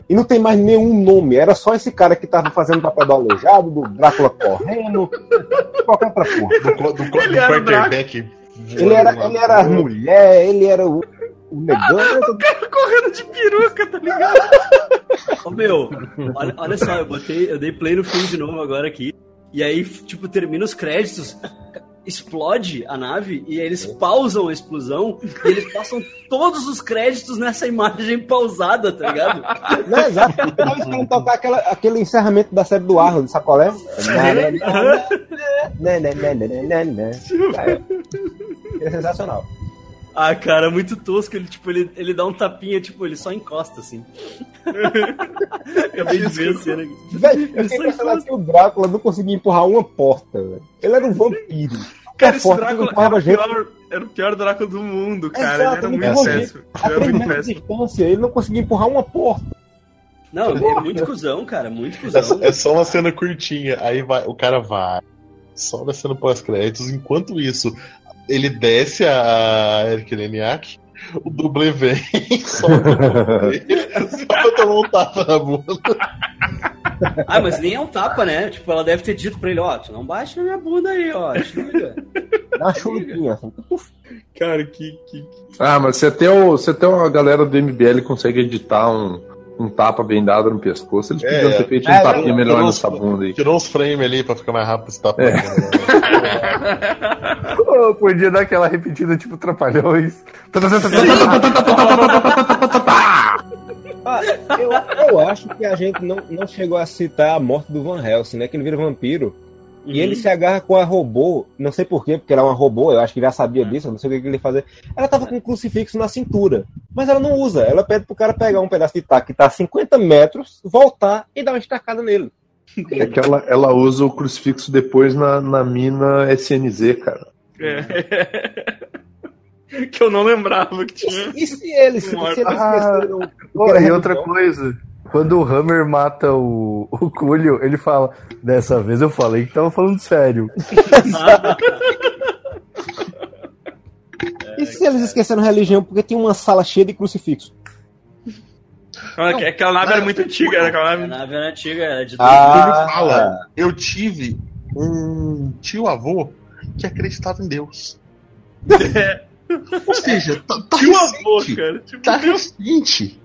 F: E não tem mais nenhum nome. Era só esse cara que tava fazendo o papel do aleijado, do Drácula correndo, qualquer outra porra.
D: Do, do, do
B: era o
D: quarterback.
F: Ele era, ele era a mulher, ele era o, o [laughs] negão.
B: Correndo de peruca, tá ligado?
E: Ô, meu, olha, olha só, eu botei, eu dei play no filme de novo agora aqui. E aí, tipo, termina os créditos, explode a nave e aí eles pausam a explosão e eles passam todos os créditos nessa imagem pausada, tá ligado?
F: Não, é exato. Eu tava esperando tocar aquela, aquele encerramento da série do Arnold, sabe qual é? Né, né, né, né, né, né, né. [laughs] É sensacional.
E: Ah, cara, muito tosco. Ele, tipo, ele, ele dá um tapinha, tipo, ele só encosta, assim. [laughs] Acabei de ver a cena aqui.
F: Velho, eu fiquei pensando que o Drácula não conseguia empurrar uma porta, velho. Ele era um vampiro.
B: Cara,
F: Que
B: esse Drácula era o, pior, era o pior Drácula do mundo, cara.
F: Exato,
B: ele era muito
F: empurrou
B: péssimo.
F: A
B: Ele era
F: 3
B: muito
F: metros de
B: péssimo.
F: distância, ele não conseguia empurrar uma porta.
E: Não, é muito cuzão, cara, muito
D: É
E: cuzão.
D: só, é só uma cena curtinha. Aí vai, o cara vai, só na cena pós-créditos. Enquanto isso, ele desce a Eric Leniak, o dublê vem, o dublê, só pra tomar um tapa na bunda.
E: Ah, mas nem é um tapa, né? Tipo, ela deve ter dito pra ele, ó, tu não bate na minha bunda aí, ó. Chega.
F: Dá uma chulupinha.
B: Cara, que. que...
A: Ah, mas se até, o, se até a galera do MBL consegue editar um, um tapa bem dado no pescoço, eles
D: É,
A: podiam ter feito um
F: é,
A: tapinha
D: não,
A: melhor
D: não,
A: nessa bunda aí.
D: Tirou uns frames ali pra ficar mais rápido esse tapa.
A: É.
G: Pô, [laughs] podia dar aquela repetida tipo Trapalhões.
F: Ah, eu, eu acho que a gente não, não chegou a citar a morte do Van Helsing, né? Que ele vira vampiro. E ele se agarra com a robô, não sei porquê, porque ela é uma robô, eu acho que já sabia disso, eu não sei o que que ele ia fazer. Ela tava com um crucifixo na cintura, mas ela não usa. Ela pede pro cara pegar um pedaço de taco que tá a 50 metros, voltar e dar uma estacada nele.
A: É que ela, ela usa o crucifixo depois na, na mina SNZ, cara.
B: É. [laughs] que eu não lembrava que tinha.
F: E se ele, se, se eles
G: Ah,
F: esqueceram
G: e outra coisa, quando o Hammer mata o, o Coolio, ele fala: Dessa vez eu falei que tava falando sério.
F: E se
H: eles esqueceram religião porque tinha uma sala cheia de crucifixo?
B: Não, aquela nave era muito antiga, era aquela
E: A
B: nave.
E: nave era antiga, era de
H: Ah,
D: Ele fala, eu tive um tio avô que acreditava em Deus. [laughs] Ou seja, tá, tá
B: Tio avô,
D: recente.
B: cara. Tipo,
D: Tá recente.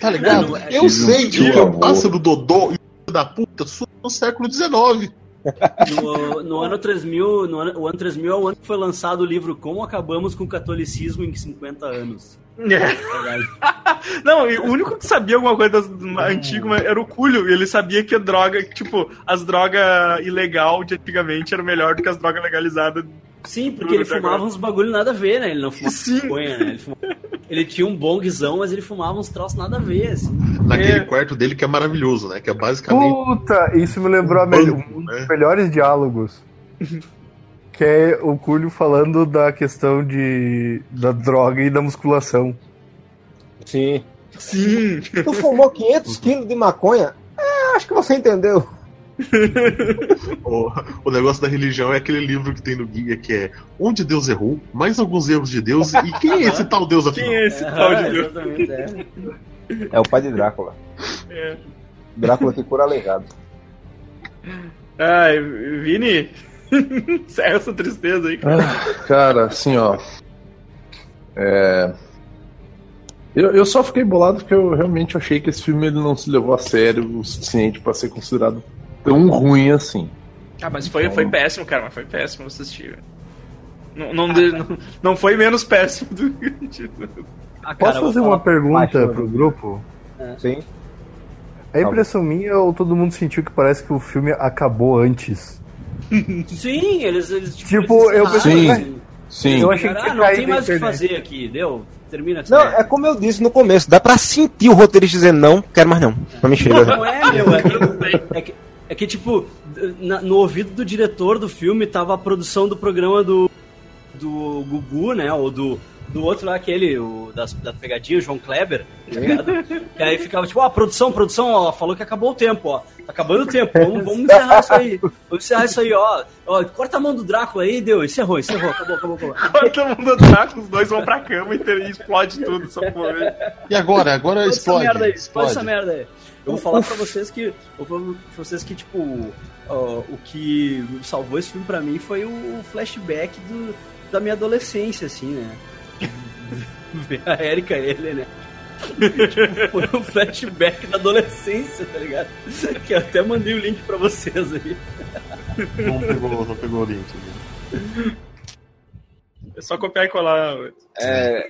D: Tá ligado?
E: Não, não é-
D: eu sei que o pássaro Dodô e o da puta surgiu no século XIX.
E: No, no ano 3000, no ano, o ano 3000 é o ano que foi lançado o livro Como Acabamos com o Catolicismo em 50 Anos.
B: É. [laughs] Não, e o único que sabia alguma coisa das antigo era o Culho. E ele sabia que a droga, tipo, as drogas ilegal de antigamente eram melhor do que as drogas legalizadas.
E: Sim, porque ele fumava
B: agora.
E: uns bagulho nada a ver, né? Ele não fumava
B: Sim.
E: maconha, né? Ele, fumava- [laughs] ele tinha um bongzão, mas ele fumava uns troços nada a ver, assim.
D: Naquele
B: É.
D: quarto dele que é maravilhoso, né? Que é basicamente.
G: Puta, isso me lembrou a
D: Um
G: melhor- um dos
D: né?
G: melhores diálogos. [laughs] Que é o Cúlio falando da questão de da droga e da musculação.
H: sim.
B: Sim.
H: Tu fumou 500 quilos de maconha? É, acho que você entendeu. [laughs]
D: O, o negócio da religião é aquele livro que tem no guia que é Onde Deus errou, mais alguns erros de Deus, e quem é esse tal Deus afinal?
B: Quem é esse tal de Deus?
E: é.
H: É o pai de Drácula.
B: É.
H: Drácula que cura aleijado.
B: Ai, Vini, [laughs] encerra essa tristeza aí, cara.
A: Ah, cara, assim, ó. É. Eu, eu só fiquei bolado porque eu realmente achei que esse filme ele não se levou a sério o suficiente pra ser considerado tão ruim assim.
B: Ah, mas foi, foi péssimo, cara, mas foi péssimo assistir. Não, não, de- não, [laughs] não foi menos péssimo do que.
E: Ah,
G: Posso
E: cara, vou
G: fazer uma pergunta pro grupo?
H: Sim.
G: É impressão minha ou todo mundo sentiu que parece que o filme acabou antes? [laughs]
E: Sim, eles. eles
G: Tipo,
E: eles
G: eu
A: pensei-
E: assim.
A: Sim.
G: Eu achei que
E: ah, não tem mais o que fazer aqui, deu? Termina
H: Não, é como eu disse no começo, dá pra sentir o roteirista dizendo não, quero mais não. Pra me enxergar.
E: Não é, meu, é que, é que, é que, tipo, na- no ouvido do diretor do filme tava a produção do programa do, do Gugu, né? Ou do, do outro lá, aquele, o das, da pegadinha, o João Kleber, tá ligado? Que aí ficava tipo, ó, produção, produção, ó, falou que acabou o tempo, ó. Tá acabando o tempo, vamos, vamos encerrar isso aí. Vamos encerrar isso aí, ó. ó. Corta a mão do Drácula aí, deu, encerrou, encerrou, acabou, acabou, acabou.
B: Todo mundo atrás, os dois vão pra cama e, explode tudo essa porra.
D: E agora? Agora
E: essa
D: explode.
E: merda aí, pode
D: explode.
E: essa merda aí. Eu vou falar pra vocês que. Eu vou falar pra vocês que, tipo, ó, o que salvou esse filme pra mim foi o flashback do, da minha adolescência, assim, né? Ver [laughs] a Erika ele, né? [laughs] tipo, foi um flashback da adolescência, tá ligado? Que eu até mandei o link pra vocês aí.
D: Não pegou, não pegou o link. né?
B: É só copiar e colar.
H: É,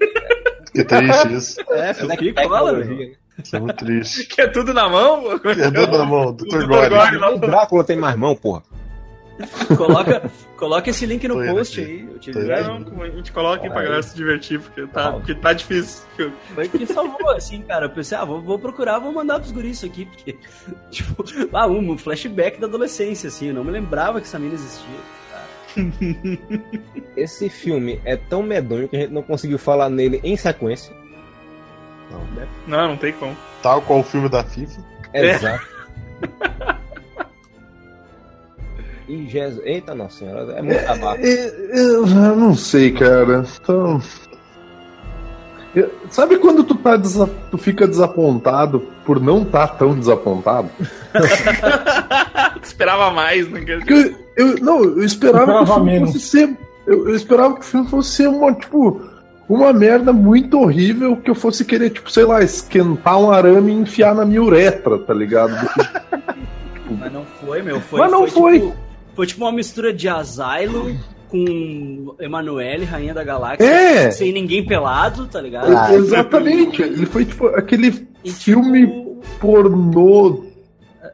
D: Que triste isso.
E: É, o que cola, velho.
D: Isso é muito triste.
B: Que é tudo na mão? pô?
D: É tudo na mão, Dr. Gore.
H: O Drácula tem mais mão, porra.
E: Coloca, coloca esse link no
D: Tô indo
E: post aí. Eu te.
B: É, não, a gente coloca aqui pra
H: Aí.
B: galera se divertir, porque tá, porque tá difícil.
E: Foi que salvou, assim, cara. Eu pensei, ah, vou, vou procurar, vou mandar pros guris isso aqui, porque, [laughs] tipo, ah, um flashback da adolescência, assim, eu não me lembrava que essa mina existia.
H: Esse filme é tão medonho que a gente não conseguiu falar nele em sequência.
B: Não, não tem como.
D: Tal qual o filme da FIFA.
H: Exato. [laughs] E Jesus... Eita, nossa senhora, é muito tabaco.
A: Eu, eu- eu não sei, cara. Então. eu- sabe quando tu, tá desa- tu fica desapontado por não estar tão desapontado? [laughs]
B: Esperava mais, né?
A: Porque eu, eu- não, eu esperava que o
C: Esperava
A: filme
C: menos.
A: fosse ser. Eu, eu esperava que o filme fosse ser uma, tipo, uma merda muito horrível que eu fosse querer, tipo, sei lá, esquentar um arame e enfiar na minha uretra, tá ligado? [laughs]
E: Mas não foi, meu. Foi,
A: Mas não foi.
E: Tipo, foi tipo uma mistura de Asylum com Emanuele, Rainha da Galáxia,
A: É.
E: sem ninguém pelado, tá ligado?
H: Ah,
A: Exatamente. Ele foi tipo aquele
E: E,
A: filme
E: tipo,
A: pornô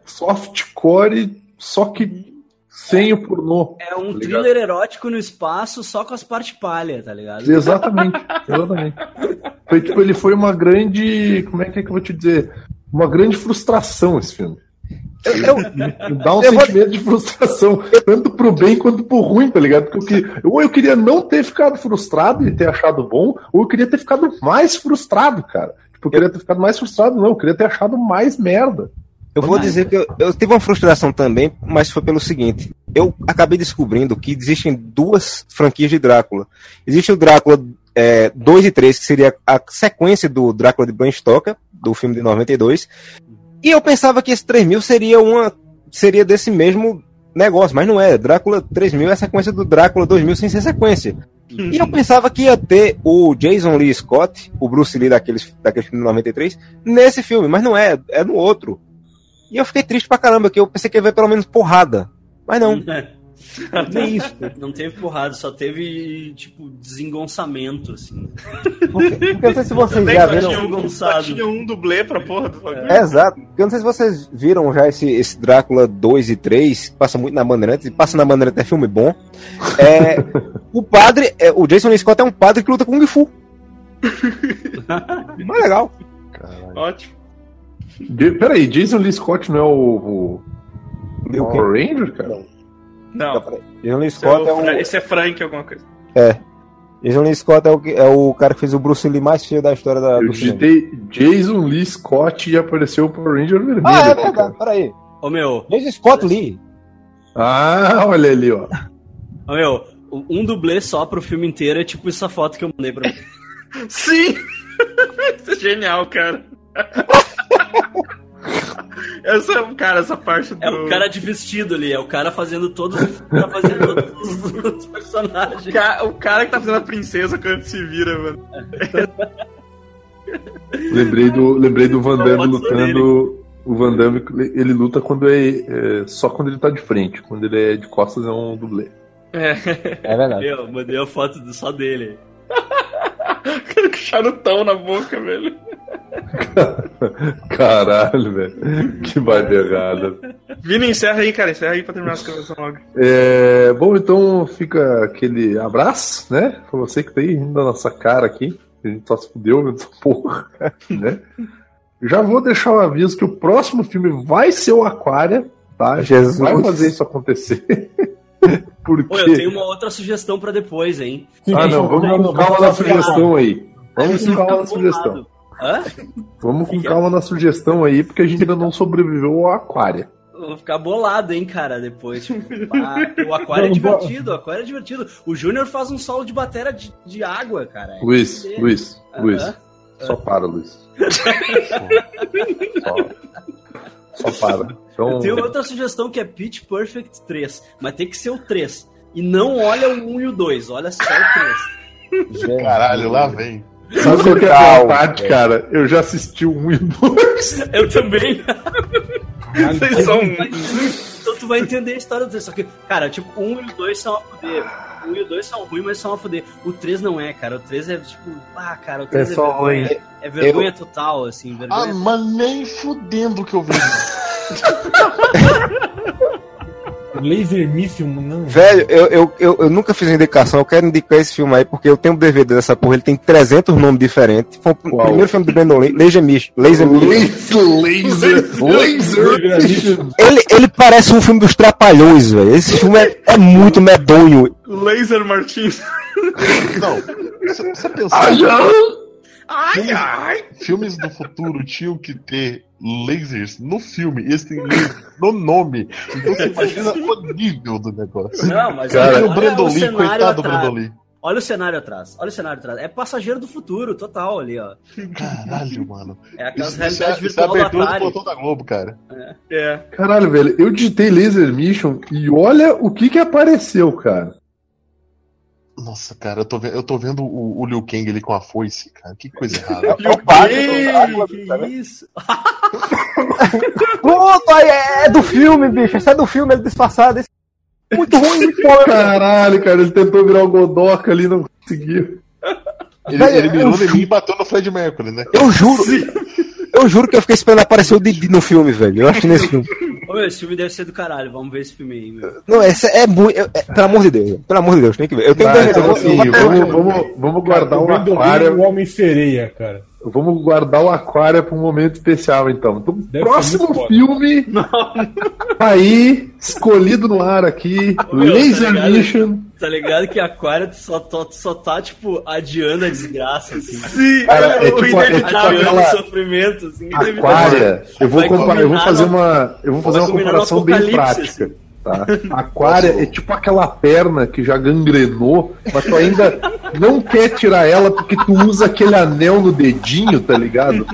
A: softcore, só que sem o pornô.
E: É um
A: Tá
E: thriller erótico no espaço, só com as partes palha, tá ligado?
A: Exatamente, exatamente. Foi tipo, ele foi uma grande. Como é que, é que eu vou te dizer? Uma grande frustração esse filme. Me dá um
H: Eu vou-
A: sentimento de frustração, tanto pro bem quanto pro ruim, tá ligado? Porque eu, ou eu queria não ter ficado frustrado e ter achado bom, ou eu queria ter ficado mais frustrado, cara. Tipo, eu queria ter ficado mais frustrado, não, eu queria ter achado mais merda.
H: Eu vou dizer que eu, eu tive uma frustração também, mas foi pelo seguinte. eu acabei descobrindo que existem duas franquias de Drácula. Existe o Drácula é, 2 e 3, que seria a sequência do Drácula de Bram Stoker, do filme de 92. E eu pensava que esse 3000 seria uma seria desse mesmo negócio, mas não é. Drácula 3000 é a sequência do Drácula 2000 sem ser sequência. E eu pensava que ia ter o Jason Lee Scott, o Bruce Lee daqueles, daquele filme de 93, nesse filme, mas não é, é no outro. E eu fiquei triste pra caramba, que eu pensei que ia ver pelo menos porrada. Mas não. [laughs]
E: Nem isso. Não teve porrada, só teve, tipo, desengonçamento, assim.
F: Porque, porque eu não sei se vocês já viram.
B: Só tinha um dublê pra porra do bagulho.
F: É, exato. Eu não sei se vocês viram já esse, esse Drácula 2 e 3, que passa muito na Bandeirantes, e passa na Bandeirantes é filme bom. É, o padre, é, o Jason Lee Scott é um padre que luta com Kung Fu. [laughs] Mas legal.
B: Ótimo.
A: De- Peraí, Jason Lee Scott não é o, o
F: o?
A: Power Ranger, cara?
B: Não,
F: Jason Lee
B: esse é,
F: Scott
B: o
F: é um.
B: Esse é Frank alguma coisa.
F: Jason Lee Scott é o, que- é o cara que fez o Bruce Lee mais feio da história da,
A: Eu digitei Jason Lee Scott e apareceu o Power Ranger vermelho.
F: Ah, é verdade,
A: cara.
F: peraí.
E: Ô meu,
F: Jason Scott Lee.
A: Ah, olha ali, ó.
E: ô meu, um dublê só pro filme inteiro é tipo essa foto que eu mandei pra [laughs]
B: Sim! [laughs] Isso é genial, cara. [laughs] [laughs] essa, cara, essa parte do.
E: É o cara de vestido ali, é o cara fazendo todos, tá fazendo todos os, os personagens.
B: O ca- o cara que tá fazendo a princesa quando se vira, mano.
A: Lembrei do, lembrei do Van Damme lutando. O Van Damme, ele luta quando é, é, só quando ele tá de frente. Quando ele é de costas é um dublê.
B: É.
F: É verdade.
E: Eu mandei a foto só dele. [laughs]
B: Com charutão na boca, velho. [laughs]
A: Caralho, velho. Que baita errada.
B: Vini, encerra aí, cara. Encerra aí pra terminar as gravação logo.
A: É, bom, então fica aquele abraço, né? Pra você que tá aí rindo da nossa cara aqui. A gente só se fudeu nessa porra, [laughs] né? Já vou deixar o aviso que o próximo filme vai ser o Aquária, tá?
F: Jesus.
A: Vai fazer isso acontecer. [laughs] Porque...
E: Ô, eu tenho uma outra sugestão pra depois, hein?
A: Ah, não, vamos com calma na sugestão aí. Vamos calma na sugestão.
E: Hã?
A: Vamos com calma na sugestão aí, porque a gente ainda não sobreviveu ao Aquária.
E: Eu vou ficar bolado, hein, cara, depois. Tipo, o aquário é divertido, o aquário é divertido. O Júnior faz um solo de bateria de, de água, cara. É
A: Luiz,
E: dele.
A: Luiz,
E: Aham.
A: Luiz. Só para, Luiz. Só, só, só para. Então,
E: Eu tenho outra sugestão que é Pitch Perfect 3, mas tem que ser o 3. E não olha o 1 e o 2, olha só o 3.
D: Caralho, lá vem.
A: Sabe qual que é a parte, cara? Eu já assisti o 1 e o 2.
E: Eu também.
B: Vocês são.
E: Então tu vai entender a história do 3. Só que, cara, tipo, 1 e o 2 são a fuder. O 1 e o 2 são ruins, mas são a fuder. O 3 não é, cara. O 3 é tipo, ah, cara, o 3 é,
G: É só
E: vergonha.
G: ruim.
E: É vergonha total, assim, vergonha
D: Ah, mas nem fudendo que eu vi. [laughs]
C: Laser Missile, não.
H: Velho, eu, eu, eu, eu nunca fiz indicação, eu quero indicar esse filme aí, porque eu tenho um DVD dessa porra, ele tem 300 nomes diferentes. Foi o
A: Qual?
H: primeiro filme do Brandon Lee, Laser. Laser Mission.
A: Laser, laser, laser.
H: Ele, ele parece um filme dos Trapalhões, velho. Esse filme é, é muito medonho.
B: Laser Martins.
D: Não, você, pensou,
A: Ai, ai.
B: Ai, ai.
D: filmes do futuro tinham que ter lasers no filme, esse tem no nome. Então você imagina o nível do negócio.
E: Não, mas
A: Cara,
E: olha,
D: o Brandon
E: olha o
D: coitado do Lee.
E: Olha o cenário atrás. Olha o cenário atrás. É passageiro do futuro, total ali, ó.
D: Caralho, mano.
E: É aquelas
D: Isso, isso, é,
E: realidades
D: isso é
E: virtual do Atari.
D: botão da Globo, cara.
B: É.
A: Caralho, velho, eu digitei Laser Mission e olha o que que apareceu, cara.
D: Nossa, cara, eu tô, ve- eu tô vendo o, o Liu Kang ali com a foice, cara. Que coisa errada.
H: É do Drácula,
E: Que
H: sabe?
E: isso? [laughs]
F: Pronto, aí é do filme, bicho. Isso é do filme, ele disfarçado. Esse... Muito ruim, muito bom.
A: Caralho, cara, ele tentou virar o Godoka ali, não conseguiu.
D: Ele, ele mirou em mim e bateu no Fred Mercury, né?
H: Eu juro. Eu juro que eu fiquei esperando aparecer o Didi no filme, velho. Eu acho que nesse filme.
E: Ô, meu, esse filme deve ser do caralho. Vamos ver esse filme aí, meu.
H: Não, esse é muito. é- é- pelo amor de Deus, pelo amor de Deus, tem que ver. Eu tenho DVD,
A: então, assim,
H: eu-
A: vamos, vamos, vamos guardar o
C: Brandon Lee e o
A: aquário.
C: Homem Sereia, cara.
A: Vamos guardar o aquário para um momento especial, então. Então,
C: Deve
A: próximo filme tá aí, escolhido no ar aqui,
E: meu, tá
A: Laser
E: ligado?
A: Mission.
E: Tá ligado que Aquário só, to- só tá, tipo, adiando a desgraça, assim.
B: Sim,
A: Cara, é
B: o
A: tipo- é
B: inevitável.
E: Adiando
A: aquela-
E: o sofrimento, assim.
A: Aquária, eu vou comparar, eu vou fazer uma, eu vou fazer uma comparação bem prática.
E: assim.
A: Tá? [laughs] Aquária é tipo aquela perna que já gangrenou, mas tu ainda não quer tirar ela porque tu usa aquele anel no dedinho, tá ligado?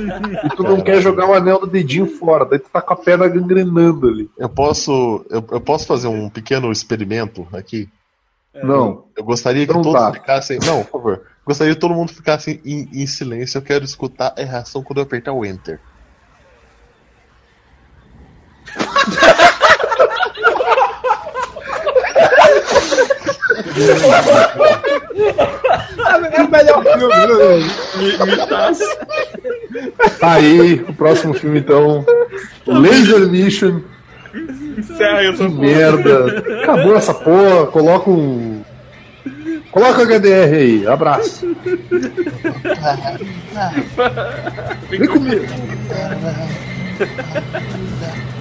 A: E tu não quer jogar o anel no dedinho fora, daí tu tá com a perna gangrenando ali.
D: Eu posso, eu, eu posso fazer um pequeno experimento aqui?
A: Não.
D: Eu gostaria que todos
A: dá.
D: ficassem. Não, por favor. Gostaria que todo mundo ficasse em, em silêncio. Eu quero escutar a reação quando eu apertar o Enter.
F: É o melhor filme,
A: Tá aí, o próximo filme então. Laser Mission.
B: Encerra essa
A: Que
B: porra.
A: merda. Acabou essa porra, coloca um. Coloca HDR aí, abraço. [laughs] Vem comigo. [laughs]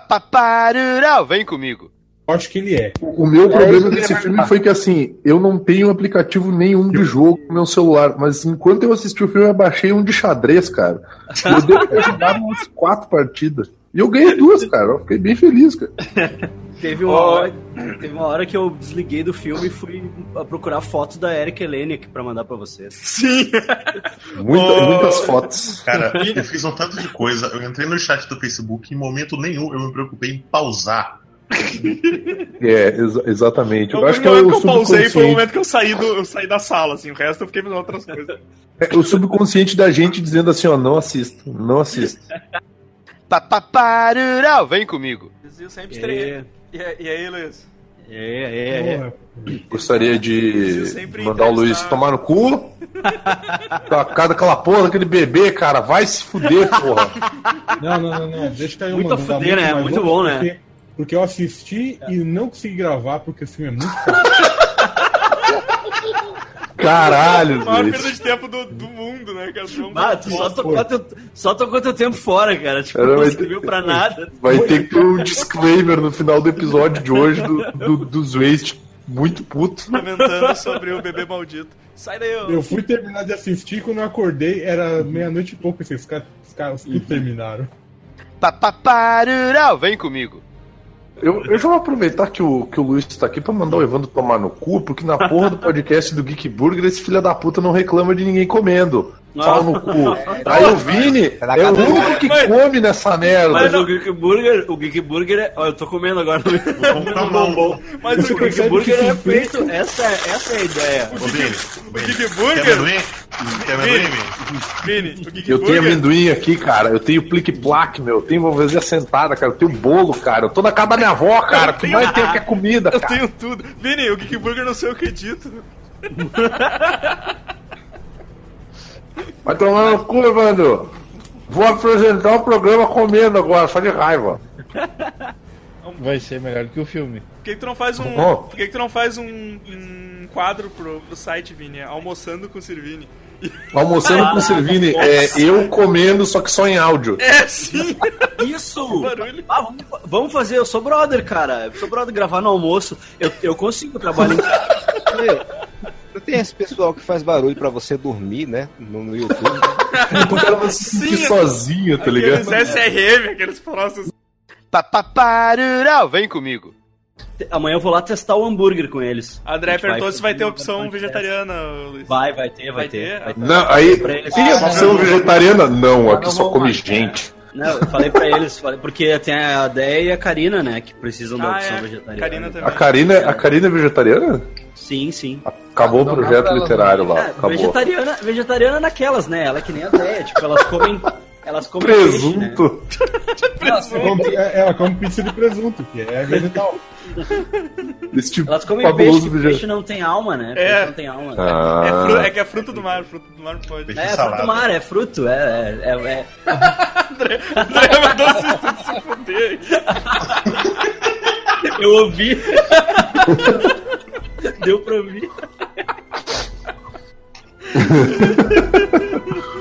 I: Papaparurau, vem comigo.
C: Acho que ele é.
A: O meu problema desse filme foi que assim, eu não tenho aplicativo nenhum de jogo no meu celular, mas enquanto eu assisti o filme, eu baixei um de xadrez, cara. Eu devo ter jogado umas quatro partidas. E eu ganhei duas, cara. Eu fiquei bem feliz, cara. [laughs]
E: Teve uma, hora, teve uma hora que eu desliguei do filme e fui a procurar fotos da Erika Helene aqui pra mandar pra vocês.
B: Sim.
A: Muita-
B: Oh.
A: Muitas fotos.
D: Cara, eu fiz um tanto de coisa. Eu entrei no chat do Facebook e em momento nenhum eu me preocupei em pausar.
A: É, exa- exatamente.
B: O
A: Eu acho que é o
B: que eu pausei foi o momento que eu saí, do, eu saí da sala, assim. O resto eu fiquei fazendo outras coisas.
A: É o subconsciente da gente dizendo assim, ó, não assisto, não assisto.
I: Papaparurau, vem comigo.
B: Eu sempre
E: É.
B: estreiei. E, aí- e aí, Luiz?
E: É, é, é.
A: Gostaria de mandar o Luiz tomar no cu. [laughs] Tacar daquela porra daquele bebê, cara. Vai se fuder, porra.
C: Não, não, não, não. Deixa cair
E: Muito
C: uma.
E: a fuder, né? Muito bom, né?
C: Porque, porque eu assisti e não consegui gravar porque o filme é muito caro. [laughs]
A: Caralho,
B: A maior perda de tempo do, do mundo, né, cara?
E: Tu só tocou, teu, só tocou teu tempo fora, cara. Tipo,
A: Cara,
E: não serviu
A: ter-
E: pra nada.
A: Vai ter que ter um disclaimer no final do episódio de hoje do, do, dos Waste muito puto.
B: Comentando sobre o bebê maldito. Sai daí, ô.
C: Eu fui terminar de assistir quando eu acordei, era meia-noite e pouco. Os caras os caras tudo terminaram.
I: Papaparurau, vem comigo.
A: Eu, eu já vou aproveitar que o, que o Luiz tá aqui pra mandar o Evandro tomar no cu, porque na porra do podcast do Geek Burger esse filho da puta não reclama de ninguém comendo. Fala no cu. Aí o Vini é o único que come nessa merda.
E: Mas o Geek Burger, o Geek Burger é. Ó, eu tô comendo agora.
D: comprar um bombom.
B: Mas
C: Você
B: o
E: O Geek Burger é feito. Essa, é- essa é a ideia.
D: Ô, Vini,
B: o Geek
D: Quer
B: Burger,
D: amendoim? Quer amendoim, Vini?
B: Vini, o
A: Eu tenho amendoim aqui, cara. Eu tenho plique-plaque, meu. Eu tenho vou fazer assentada, cara. Eu tenho bolo, cara. Eu tô na casa da minha avó, cara. O que mais tem aqui é comida,
B: eu
A: cara.
B: tenho tudo. Vini, o Geek Burger não sei o que dito.
A: Vai tomar no cu, Evandro. Vou apresentar o programa comendo agora, só de raiva.
G: Vai ser melhor que o filme.
B: Por que, que tu não faz um.
A: Bom.
B: Por que, que tu não faz um, um quadro pro, pro site, Vini? Almoçando com o Sirvini. [laughs]
A: Almoçando com o Servini, é eu comendo, só que só em áudio.
B: É, sim!
E: Isso! [laughs] Ah, vamos, vamos fazer, eu sou brother, cara. Eu sou brother gravar no almoço. Eu, eu consigo trabalhar em casa. [laughs]
F: Tem esse pessoal que faz barulho pra você dormir, né? No, no YouTube.
A: O cara vai se sentir
B: Sim,
A: sozinho, tá
B: Aqueles
A: ligado?
B: SRM, aqueles próximos.
I: Papaparurau, vem comigo.
E: Amanhã eu vou lá testar o hambúrguer com eles.
B: A André
E: gente vai
B: perguntou se vai ter opção vegetariana, Luiz.
E: Vai, vai ter, vai,
B: Vai
E: ter.
B: ter?
E: vai ter.
A: Não, aí. Tem opção vegetariana? Não, aqui só come gente.
E: Não, eu falei pra eles, falei, porque tem a Déia e a Karina, né, que precisam da
B: Ah,
E: opção
B: é.
E: vegetariana.
B: Karina também.
A: A Karina, a Karina é vegetariana?
E: Sim, sim.
A: Acabou o projeto literário lá.
E: É,
A: Acabou.
E: vegetariana, vegetariana naquelas, né? Ela é que nem a Déia, tipo, elas comem. Elas comem peixe, né?
A: Presunto. [laughs]
C: Ela come, é- ela come pizza de presunto, que é vegetal. [laughs]
A: Esse tipo
E: Elas comem peixe, que peixe não tem alma, né?
B: É.
E: Peixe não tem alma. né?
A: Ah.
B: É, fru- é que é fruto do mar, fruto do mar não pode.
D: Peixe
E: É, é
D: salada.
E: fruto do mar, é fruto, é, é, é, é-
B: André, André mandou vocês tudo se fuder. [laughs]
E: Eu ouvi deu pra mim. [laughs]